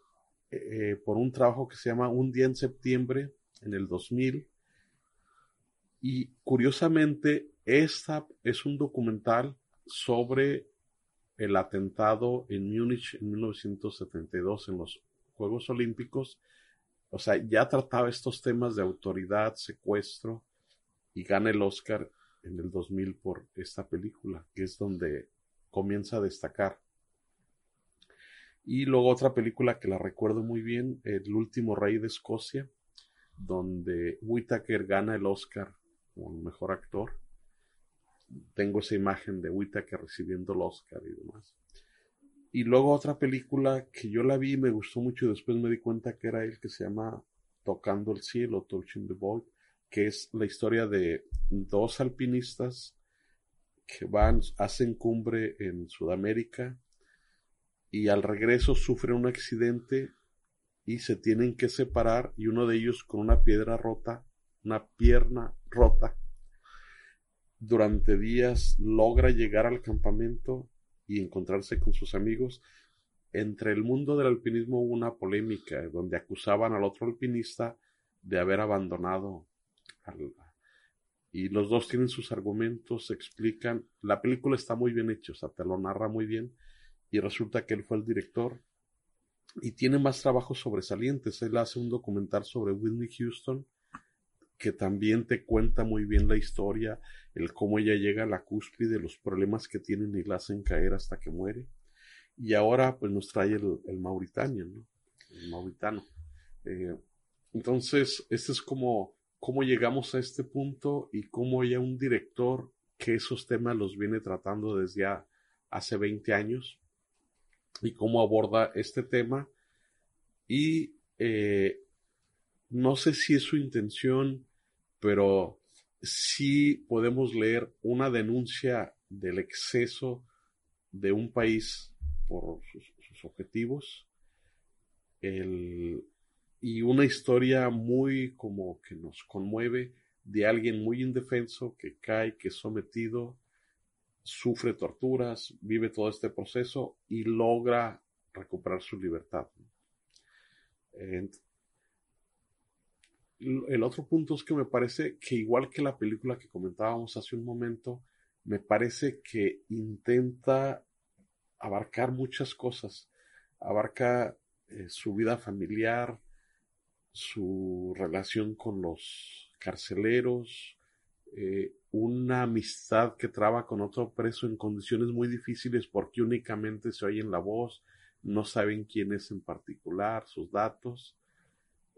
eh, por un trabajo que se llama Un día en septiembre en el 2000 y curiosamente esta es un documental sobre el atentado en Múnich en 1972 en los Juegos Olímpicos. O sea, ya trataba estos temas de autoridad, secuestro, y gana el Oscar en el 2000 por esta película, que es donde comienza a destacar. Y luego otra película que la recuerdo muy bien, El último rey de Escocia, donde Whittaker gana el Oscar como mejor actor. Tengo esa imagen de Whittaker recibiendo el Oscar y demás. Y luego otra película que yo la vi y me gustó mucho y después me di cuenta que era él que se llama Tocando el cielo, Touching the Void, que es la historia de dos alpinistas que van, hacen cumbre en Sudamérica y al regreso sufren un accidente y se tienen que separar y uno de ellos con una piedra rota, una pierna rota, durante días logra llegar al campamento y encontrarse con sus amigos. Entre el mundo del alpinismo hubo una polémica donde acusaban al otro alpinista de haber abandonado y los dos tienen sus argumentos, se explican. La película está muy bien hecha, o sea, te lo narra muy bien. Y resulta que él fue el director. Y tiene más trabajos sobresalientes. Él hace un documental sobre Whitney Houston, que también te cuenta muy bien la historia, el cómo ella llega a la cúspide, los problemas que tienen y la hacen caer hasta que muere. Y ahora pues nos trae el, el Mauritania, ¿no? El mauritano. Eh, entonces, este es como cómo llegamos a este punto y cómo ya un director que esos temas los viene tratando desde hace 20 años y cómo aborda este tema. Y eh, no sé si es su intención, pero sí podemos leer una denuncia del exceso de un país por sus, sus objetivos, el, y una historia muy como que nos conmueve de alguien muy indefenso que cae, que es sometido, sufre torturas, vive todo este proceso y logra recuperar su libertad. el otro punto es que me parece que igual que la película que comentábamos hace un momento, me parece que intenta abarcar muchas cosas. Abarca eh, su vida familiar, su relación con los carceleros, eh, una amistad que traba con otro preso en condiciones muy difíciles porque únicamente se oyen la voz, no saben quién es en particular, sus datos.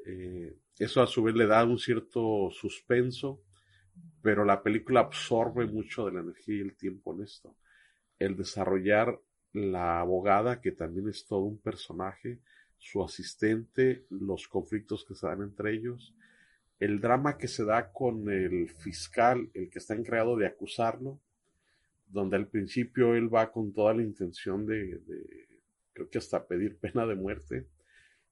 Eh, eso a su vez le da un cierto suspenso, pero la película absorbe mucho de la energía y el tiempo en esto. El desarrollar la abogada, que también es todo un personaje, su asistente, los conflictos que se dan entre ellos, el drama que se da con el fiscal, el que está encargado de acusarlo, donde al principio él va con toda la intención de, creo que hasta pedir pena de muerte,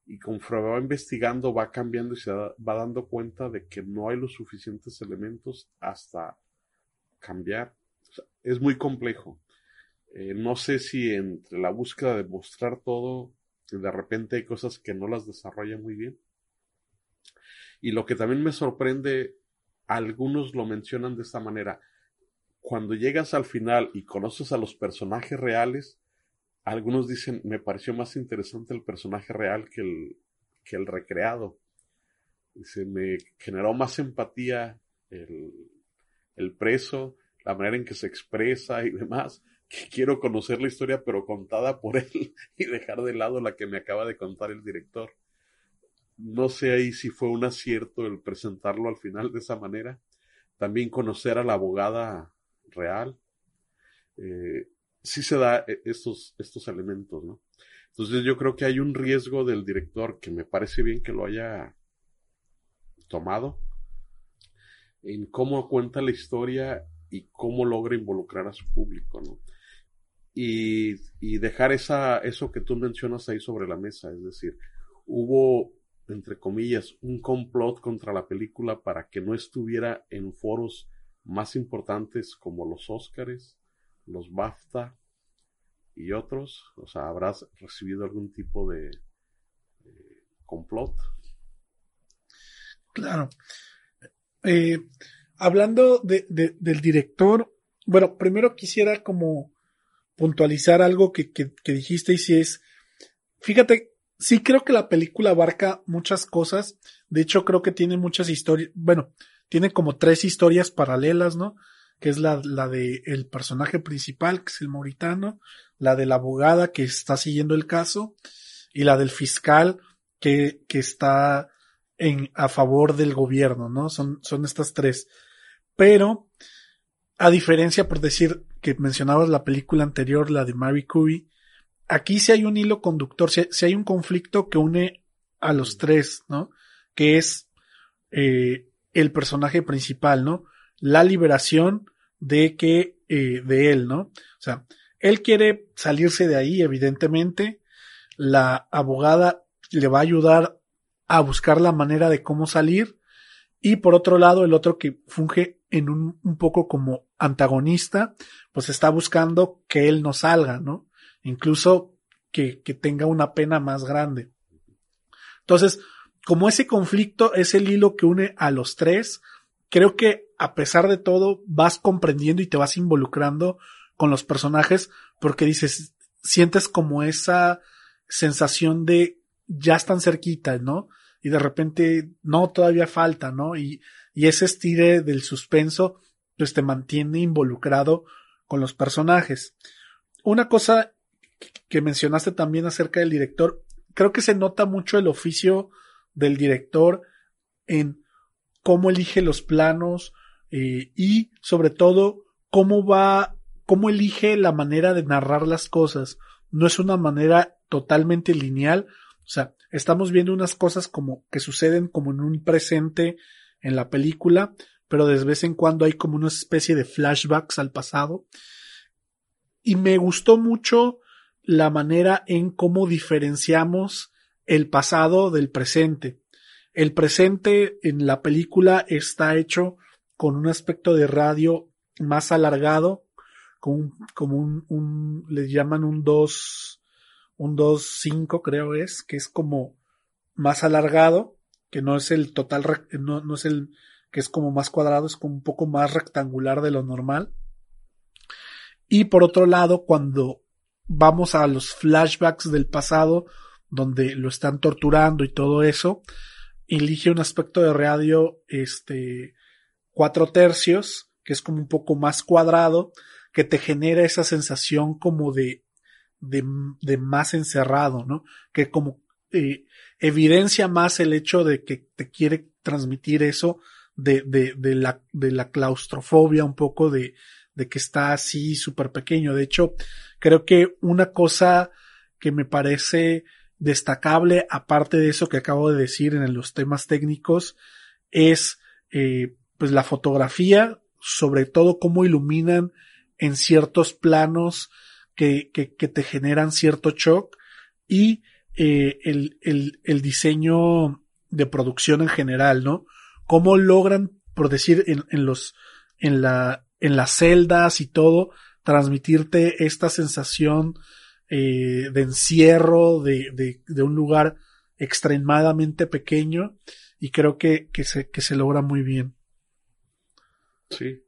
y conforme va investigando va cambiando y se va dando cuenta de que no hay los suficientes elementos hasta cambiar. es muy complejo. Eh, no sé si entre la búsqueda de mostrar todo de repente hay cosas que no las desarrolla muy bien. Y lo que también me sorprende, algunos lo mencionan de esta manera. Cuando llegas al final y conoces a los personajes reales, algunos dicen, me pareció más interesante el personaje real que el, que el recreado. Dice, me generó más empatía el, el preso, la manera en que se expresa y demás, que quiero conocer la historia pero contada por él y dejar de lado la que me acaba de contar el director. No sé ahí si fue un acierto el presentarlo al final de esa manera. También conocer a la abogada real. Eh, sí se da eh, estos, estos elementos, ¿no? Entonces yo creo que hay un riesgo del director que me parece bien que lo haya tomado en cómo cuenta la historia y cómo logra involucrar a su público, ¿no? Y, dejar esa, eso que tú mencionas ahí sobre la mesa. Es decir, hubo, entre comillas, un complot contra la película para que no estuviera en foros más importantes como los Óscares, los BAFTA y otros. O sea, habrás recibido algún tipo de, complot. Claro. Eh, hablando de, del director, bueno, primero quisiera como puntualizar algo que, que, dijiste y si es, fíjate, sí creo que la película abarca muchas cosas, de hecho creo que tiene muchas historias, bueno, tiene como tres historias paralelas, ¿no? Que es la, la de el personaje principal, que es el mauritano, la de la abogada que está siguiendo el caso, y la del fiscal que, que está en, a favor del gobierno, ¿no? Son, son estas tres. Pero, a diferencia, por decir, que mencionabas la película anterior, la de Mary Curie, aquí sí hay un hilo conductor, sí, sí hay un conflicto que une a los tres, ¿no? Que es eh, el personaje principal, ¿no? La liberación de que, eh, de él, ¿no? O sea, él quiere salirse de ahí, evidentemente. La abogada le va a ayudar a buscar la manera de cómo salir. Y por otro lado, el otro que funge en un, un poco como antagonista, pues está buscando que él no salga, ¿no? Incluso que, que tenga una pena más grande. Entonces, como ese conflicto es el hilo que une a los tres, creo que a pesar de todo vas comprendiendo y te vas involucrando con los personajes porque dices, sientes como esa sensación de ya están cerquita, ¿no? Y de repente, no, todavía falta, ¿no? Y, y ese estire del suspenso, pues te mantiene involucrado con los personajes. Una cosa que mencionaste también acerca del director, creo que se nota mucho el oficio del director en cómo elige los planos eh, y sobre todo cómo va, cómo elige la manera de narrar las cosas. No es una manera totalmente lineal, o sea, estamos viendo unas cosas como que suceden como en un presente en la película, pero de vez en cuando hay como una especie de flashbacks al pasado. Y me gustó mucho la manera en cómo diferenciamos el pasado del presente. El presente en la película está hecho con un aspecto de radio más alargado, con como un, un le llaman un 2, un 2.5 creo es, que es como más alargado, que no es el total, no, no es el que es como más cuadrado, es como un poco más rectangular de lo normal. Y por otro lado, cuando vamos a los flashbacks del pasado, donde lo están torturando y todo eso, elige un aspecto de radio, este, cuatro tercios, que es como un poco más cuadrado, que te genera esa sensación como de, de, más encerrado, ¿no? Que como eh, evidencia más el hecho de que te quiere transmitir eso de, de, de, la, de la claustrofobia, un poco de, de que está así súper pequeño. De hecho, creo que una cosa que me parece destacable, aparte de eso que acabo de decir en los temas técnicos, es eh, pues la fotografía, sobre todo cómo iluminan en ciertos planos que, que, que te generan cierto shock y eh, el, el, el diseño de producción en general, ¿no? Cómo logran, por decir, en, en los, en la, en las celdas y todo, transmitirte esta sensación eh, de encierro, de, de, de, un lugar extremadamente pequeño y creo que, que, se, que se logra muy bien. Sí,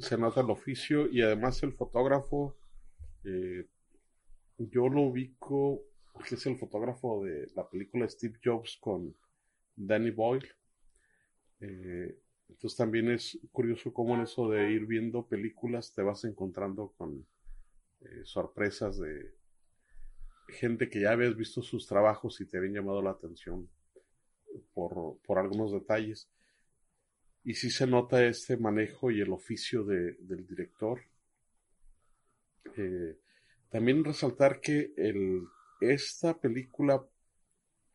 se nota el oficio y además el fotógrafo, eh, yo lo ubico, que es el fotógrafo de la película Steve Jobs con Danny Boyle. Eh, entonces también es curioso cómo en eso de ir viendo películas te vas encontrando con eh, sorpresas de gente que ya habías visto sus trabajos y te habían llamado la atención por, por algunos detalles. Y sí se nota este manejo y el oficio de, del director. Eh, también resaltar que el, esta película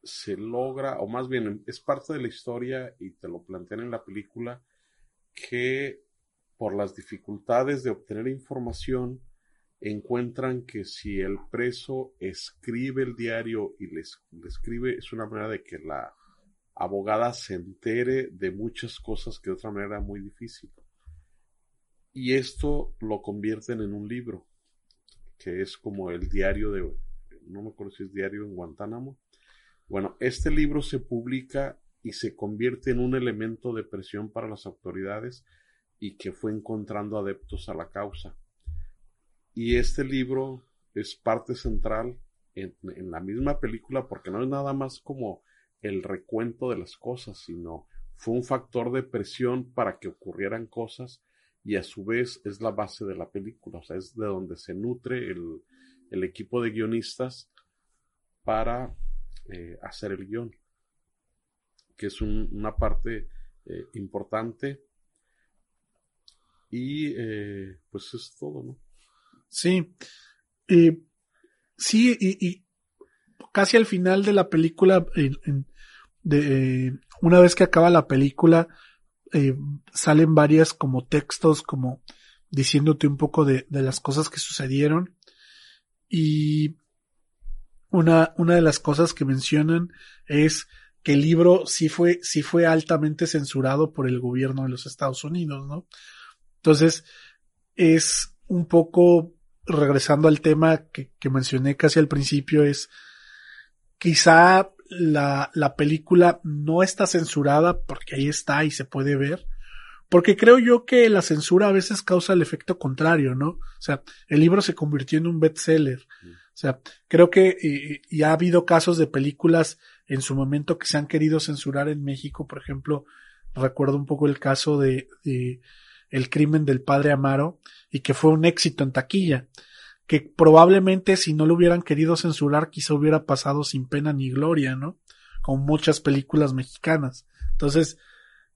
se logra, o más bien es parte de la historia y te lo plantean en la película, que por las dificultades de obtener información, encuentran que si el preso escribe el diario y le, escribe, es una manera de que la abogada se entere de muchas cosas que de otra manera era muy difícil. Y esto lo convierten en un libro, que es como el diario de, no me acuerdo si es diario en Guantánamo, bueno, este libro se publica y se convierte en un elemento de presión para las autoridades y que fue encontrando adeptos a la causa. Y este libro es parte central en, la misma película porque no es nada más como el recuento de las cosas, sino fue un factor de presión para que ocurrieran cosas y a su vez es la base de la película, o sea, es de donde se nutre el equipo de guionistas para eh, hacer el guion, que es un, una parte eh, importante y eh, pues es todo, ¿no? Sí. Sí, y, casi al final de la película, de, una vez que acaba la película, salen varias como textos, como diciéndote un poco de, de, las cosas que sucedieron. Y una, una de las cosas que mencionan es que el libro sí fue, sí fue altamente censurado por el gobierno de los Estados Unidos, ¿no? Entonces, es un poco, regresando al tema que, que mencioné casi al principio, es quizá la, la película no está censurada porque ahí está y se puede ver. Porque creo yo que la censura a veces causa el efecto contrario, ¿no? O sea, el libro se convirtió en un bestseller. O sea, creo que y, y ha habido casos de películas en su momento que se han querido censurar en México. Por ejemplo, recuerdo un poco el caso de, El crimen del padre Amaro y que fue un éxito en taquilla que probablemente si no lo hubieran querido censurar quizá hubiera pasado sin pena ni gloria, ¿no? Con muchas películas mexicanas. Entonces,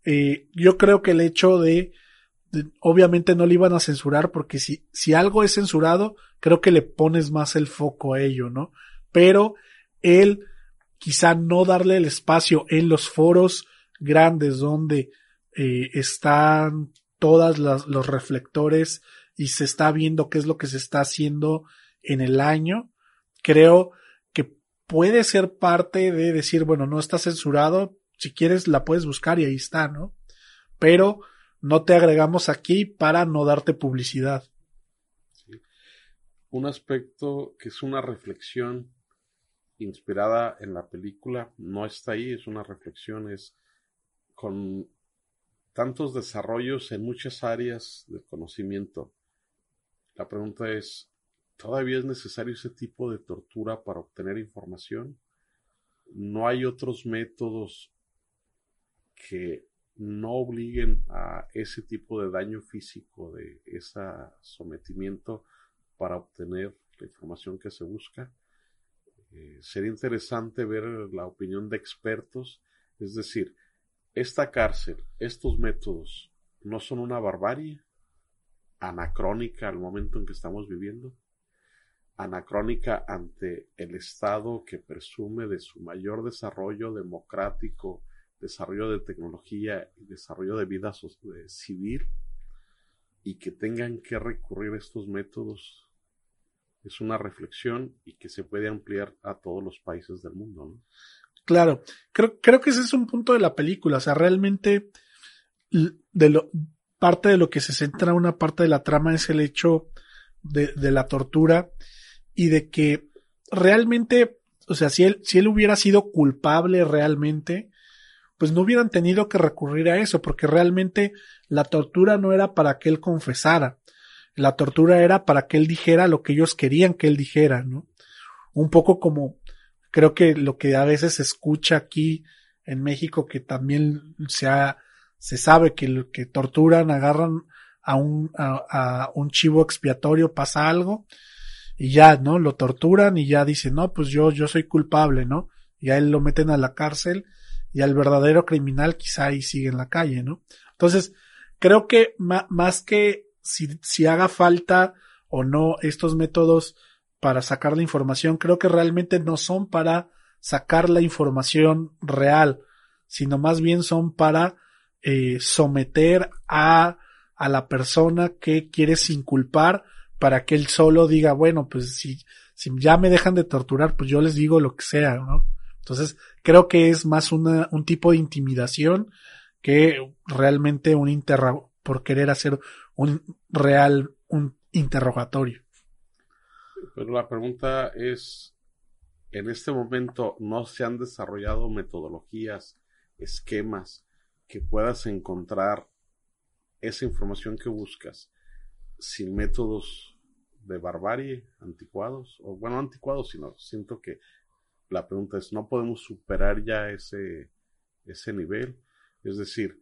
eh, yo creo que el hecho de, obviamente no le iban a censurar porque si, si algo es censurado, creo que le pones más el foco a ello, ¿no? Pero él quizá no darle el espacio en los foros grandes donde eh, están todas las, los reflectores y se está viendo qué es lo que se está haciendo en el año, creo que puede ser parte de decir, bueno, no está censurado, si quieres la puedes buscar y ahí está, ¿no? Pero no te agregamos aquí para no darte publicidad. Un aspecto que es una reflexión inspirada en la película, no está ahí, es una reflexión, es con tantos desarrollos en muchas áreas del conocimiento, la pregunta es, ¿todavía es necesario ese tipo de tortura para obtener información? ¿No hay otros métodos que no obliguen a ese tipo de daño físico, de ese sometimiento para obtener la información que se busca? Eh, sería interesante ver la opinión de expertos, es decir, esta cárcel, estos métodos, ¿no son una barbarie? anacrónica al momento en que estamos viviendo, anacrónica ante el Estado que presume de su mayor desarrollo democrático, desarrollo de tecnología y desarrollo de vida civil, y que tengan que recurrir a estos métodos es una reflexión y que se puede ampliar a todos los países del mundo. ¿no? Claro, creo, creo que ese es un punto de la película, o sea, realmente de lo, parte de lo que se centra una parte de la trama es el hecho de, de la tortura y de que realmente, o sea, si él, si él hubiera sido culpable realmente, pues no hubieran tenido que recurrir a eso, porque realmente la tortura no era para que él confesara, la tortura era para que él dijera lo que ellos querían que él dijera, ¿no? Un poco como creo que lo que a veces se escucha aquí en México, que también se ha se sabe que, que torturan, agarran a un, a, a, un chivo expiatorio, pasa algo, y ya, ¿no? Lo torturan y ya dicen, no, pues yo, yo soy culpable, ¿no? Y a él lo meten a la cárcel y al verdadero criminal quizá ahí sigue en la calle, ¿no? Entonces, creo que más que si, si haga falta o no estos métodos para sacar la información, creo que realmente no son para sacar la información real, sino más bien son para eh, someter a, a la persona que quieres inculpar para que él solo diga, bueno, pues si, si ya me dejan de torturar, pues yo les digo lo que sea, ¿no? Entonces, creo que es más una, un tipo de intimidación que realmente un interro por querer hacer un real, un interrogatorio. Pero la pregunta es, en este momento no se han desarrollado metodologías, esquemas que puedas encontrar esa información que buscas sin métodos de barbarie anticuados, o bueno, anticuados, sino siento que la pregunta es, ¿no podemos superar ya ese, ese nivel? Es decir,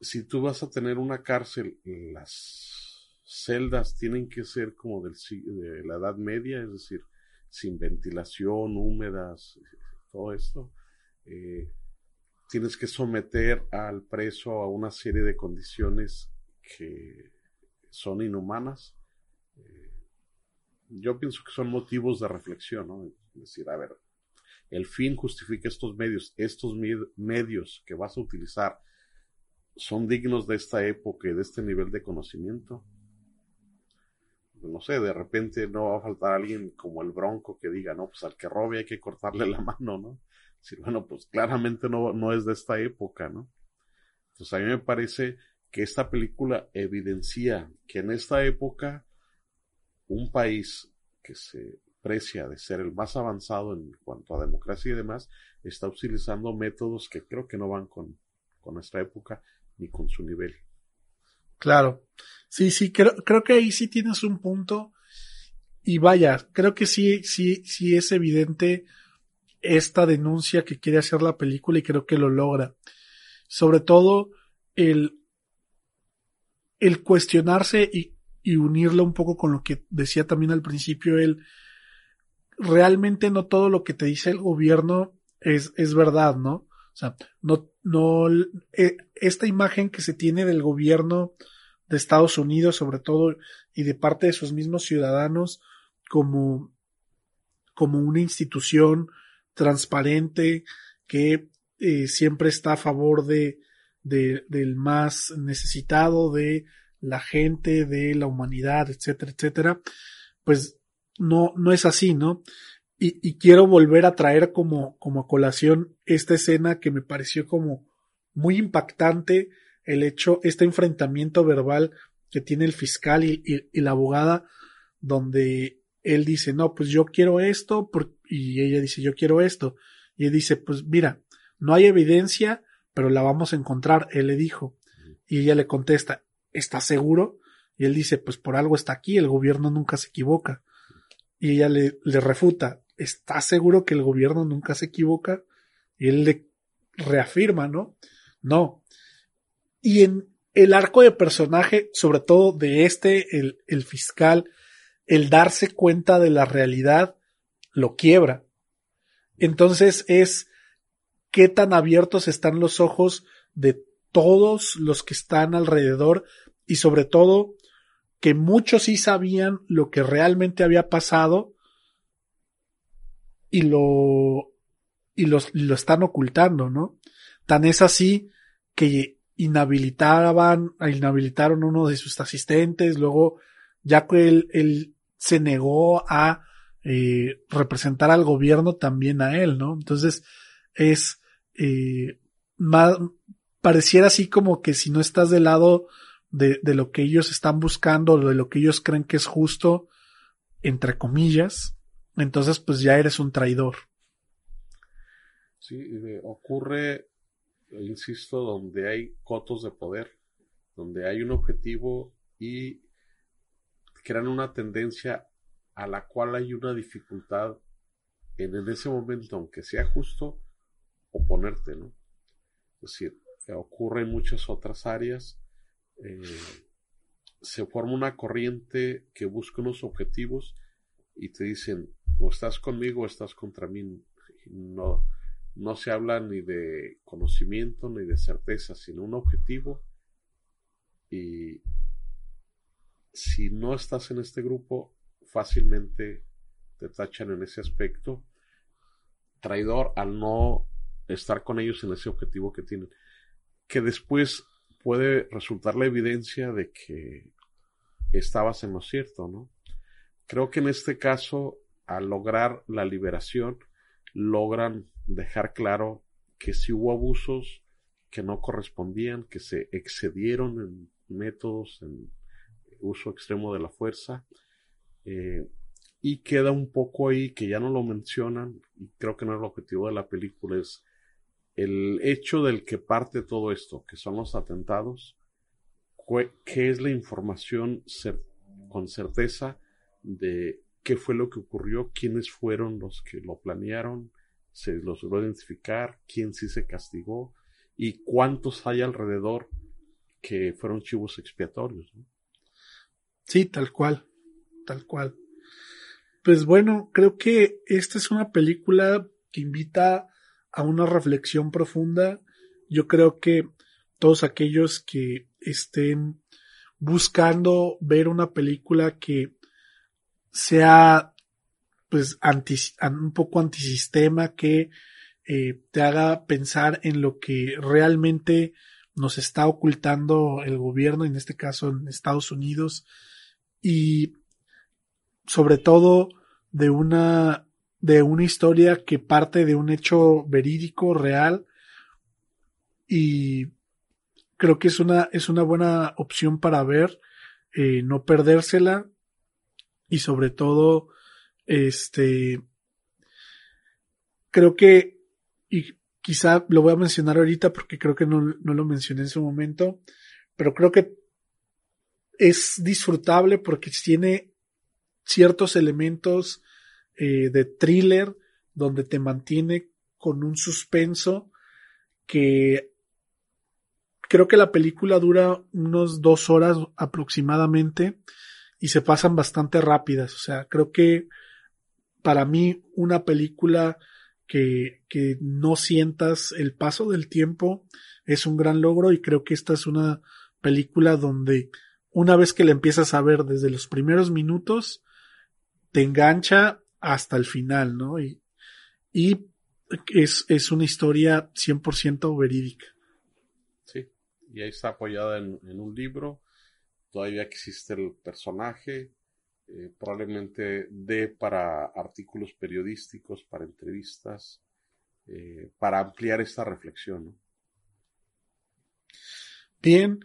si tú vas a tener una cárcel, las celdas tienen que ser como de la Edad Media, es decir, sin ventilación, húmedas, todo esto. Eh, tienes que someter al preso a una serie de condiciones que son inhumanas. Eh, yo pienso que son motivos de reflexión, ¿no? Decir, a ver, el fin justifica estos medios, estos med- medios que vas a utilizar son dignos de esta época y de este nivel de conocimiento. No sé, de repente no va a faltar alguien como el Bronco que diga, no, pues al que robe hay que cortarle la mano, ¿no? Decir, bueno, pues claramente no, no es de esta época, ¿no? Entonces a mí me parece que esta película evidencia que en esta época un país que se precia de ser el más avanzado en cuanto a democracia y demás, está utilizando métodos que creo que no van con, con nuestra época ni con su nivel. Claro. Sí, sí, creo, creo que ahí sí tienes un punto. Y vaya, creo que sí, sí, sí es evidente esta denuncia que quiere hacer la película y creo que lo logra. Sobre todo el, el cuestionarse y, y unirlo un poco con lo que decía también al principio él. Realmente no todo lo que te dice el gobierno es, es verdad, ¿no? O sea, no, no, eh, esta imagen que se tiene del gobierno de Estados Unidos, sobre todo, y de parte de sus mismos ciudadanos, como, como una institución transparente que eh, siempre está a favor de, de, del más necesitado, de la gente, de la humanidad, etcétera, etcétera, pues no, no es así, ¿no? Y, y quiero volver a traer como, como colación esta escena que me pareció como muy impactante el hecho, este enfrentamiento verbal que tiene el fiscal y, la abogada, donde él dice, no, pues yo quiero esto, y ella dice, yo quiero esto. Y él dice, pues mira, no hay evidencia, pero la vamos a encontrar, él le dijo. Y ella le contesta, ¿estás seguro? Y él dice, pues por algo está aquí, el gobierno nunca se equivoca. Y ella le, refuta, ¿estás seguro que el gobierno nunca se equivoca? Y él le reafirma, ¿no? No. Y en el arco de personaje, sobre todo de este, el, el fiscal, el darse cuenta de la realidad, lo quiebra. Entonces es qué tan abiertos están los ojos de todos los que están alrededor y sobre todo que muchos sí sabían lo que realmente había pasado y lo y los, lo están ocultando, ¿no? Tan es así que inhabilitaban, inhabilitaron uno de sus asistentes, luego ya que él, él se negó a eh, representar al gobierno también a él, ¿no? Entonces es eh, más, pareciera así como que si no estás del lado de, de lo que ellos están buscando, de lo que ellos creen que es justo, entre comillas, entonces pues ya eres un traidor. Sí, ocurre, insisto, donde hay cotos de poder, donde hay un objetivo y crean una tendencia a la cual hay una dificultad en, en ese momento, aunque sea justo, oponerte, ¿no? Es decir, ocurre en muchas otras áreas, eh, se forma una corriente que busca unos objetivos y te dicen, o estás conmigo o estás contra mí. No, no se habla ni de conocimiento ni de certeza, sino un objetivo. Y si no estás en este grupo, fácilmente te tachan en ese aspecto. Traidor al no estar con ellos en ese objetivo que tienen. Que después puede resultar la evidencia de que estabas en lo cierto, ¿no? Creo que en este caso, al lograr la liberación, logran dejar claro que si hubo abusos que no correspondían, que se excedieron en métodos, en uso extremo de la fuerza, eh, y queda un poco ahí que ya no lo mencionan, y creo que no es el objetivo de la película, es el hecho del que parte todo esto, que son los atentados, qué es la información con certeza de qué fue lo que ocurrió, quiénes fueron los que lo planearon, se los logró identificar, quién sí se castigó y cuántos hay alrededor que fueron chivos expiatorios. ¿no? Sí, tal cual, tal cual. Pues bueno, creo que esta es una película que invita a una reflexión profunda. Yo creo que todos aquellos que estén buscando ver una película que sea pues un poco antisistema que eh, te haga pensar en lo que realmente nos está ocultando el gobierno, en este caso en Estados Unidos, y sobre todo de una de una historia que parte de un hecho verídico real y creo que es una es una buena opción para ver eh, no perdérsela y sobre todo este creo que y quizá lo voy a mencionar ahorita porque creo que no, no lo mencioné en su momento pero creo que es disfrutable porque tiene ciertos elementos eh, de thriller donde te mantiene con un suspenso que creo que la película dura unos dos horas aproximadamente y se pasan bastante rápidas. O sea, creo que para mí una película que, que no sientas el paso del tiempo es un gran logro y creo que esta es una película donde una vez que la empiezas a ver desde los primeros minutos, te engancha hasta el final, ¿no? Y, y es, es una historia 100% verídica. Sí, y ahí está apoyada en, en un libro, todavía existe el personaje, eh, probablemente dé para artículos periodísticos, para entrevistas, eh, para ampliar esta reflexión. ¿no? Bien,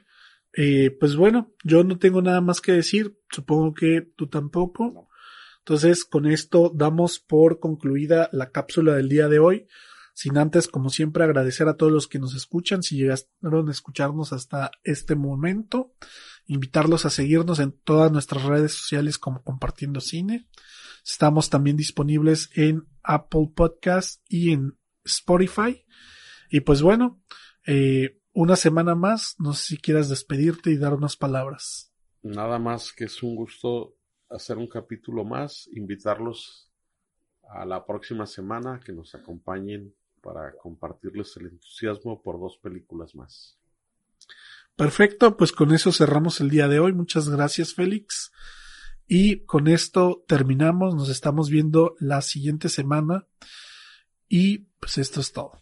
eh, pues bueno, yo no tengo nada más que decir, supongo que tú tampoco. Entonces, con esto damos por concluida la cápsula del día de hoy. Sin antes, como siempre, agradecer a todos los que nos escuchan, si llegaron a escucharnos hasta este momento, invitarlos a seguirnos en todas nuestras redes sociales como Compartiendo Cine. Estamos también disponibles en Apple Podcast y en Spotify. Y pues bueno, eh, una semana más. No sé si quieras despedirte y dar unas palabras. Nada más que es un gusto hacer un capítulo más, invitarlos a la próxima semana que nos acompañen para compartirles el entusiasmo por dos películas más. Perfecto, pues con eso cerramos el día de hoy. Muchas gracias, Félix. Y con esto terminamos. Nos estamos viendo la siguiente semana. Y pues esto es todo.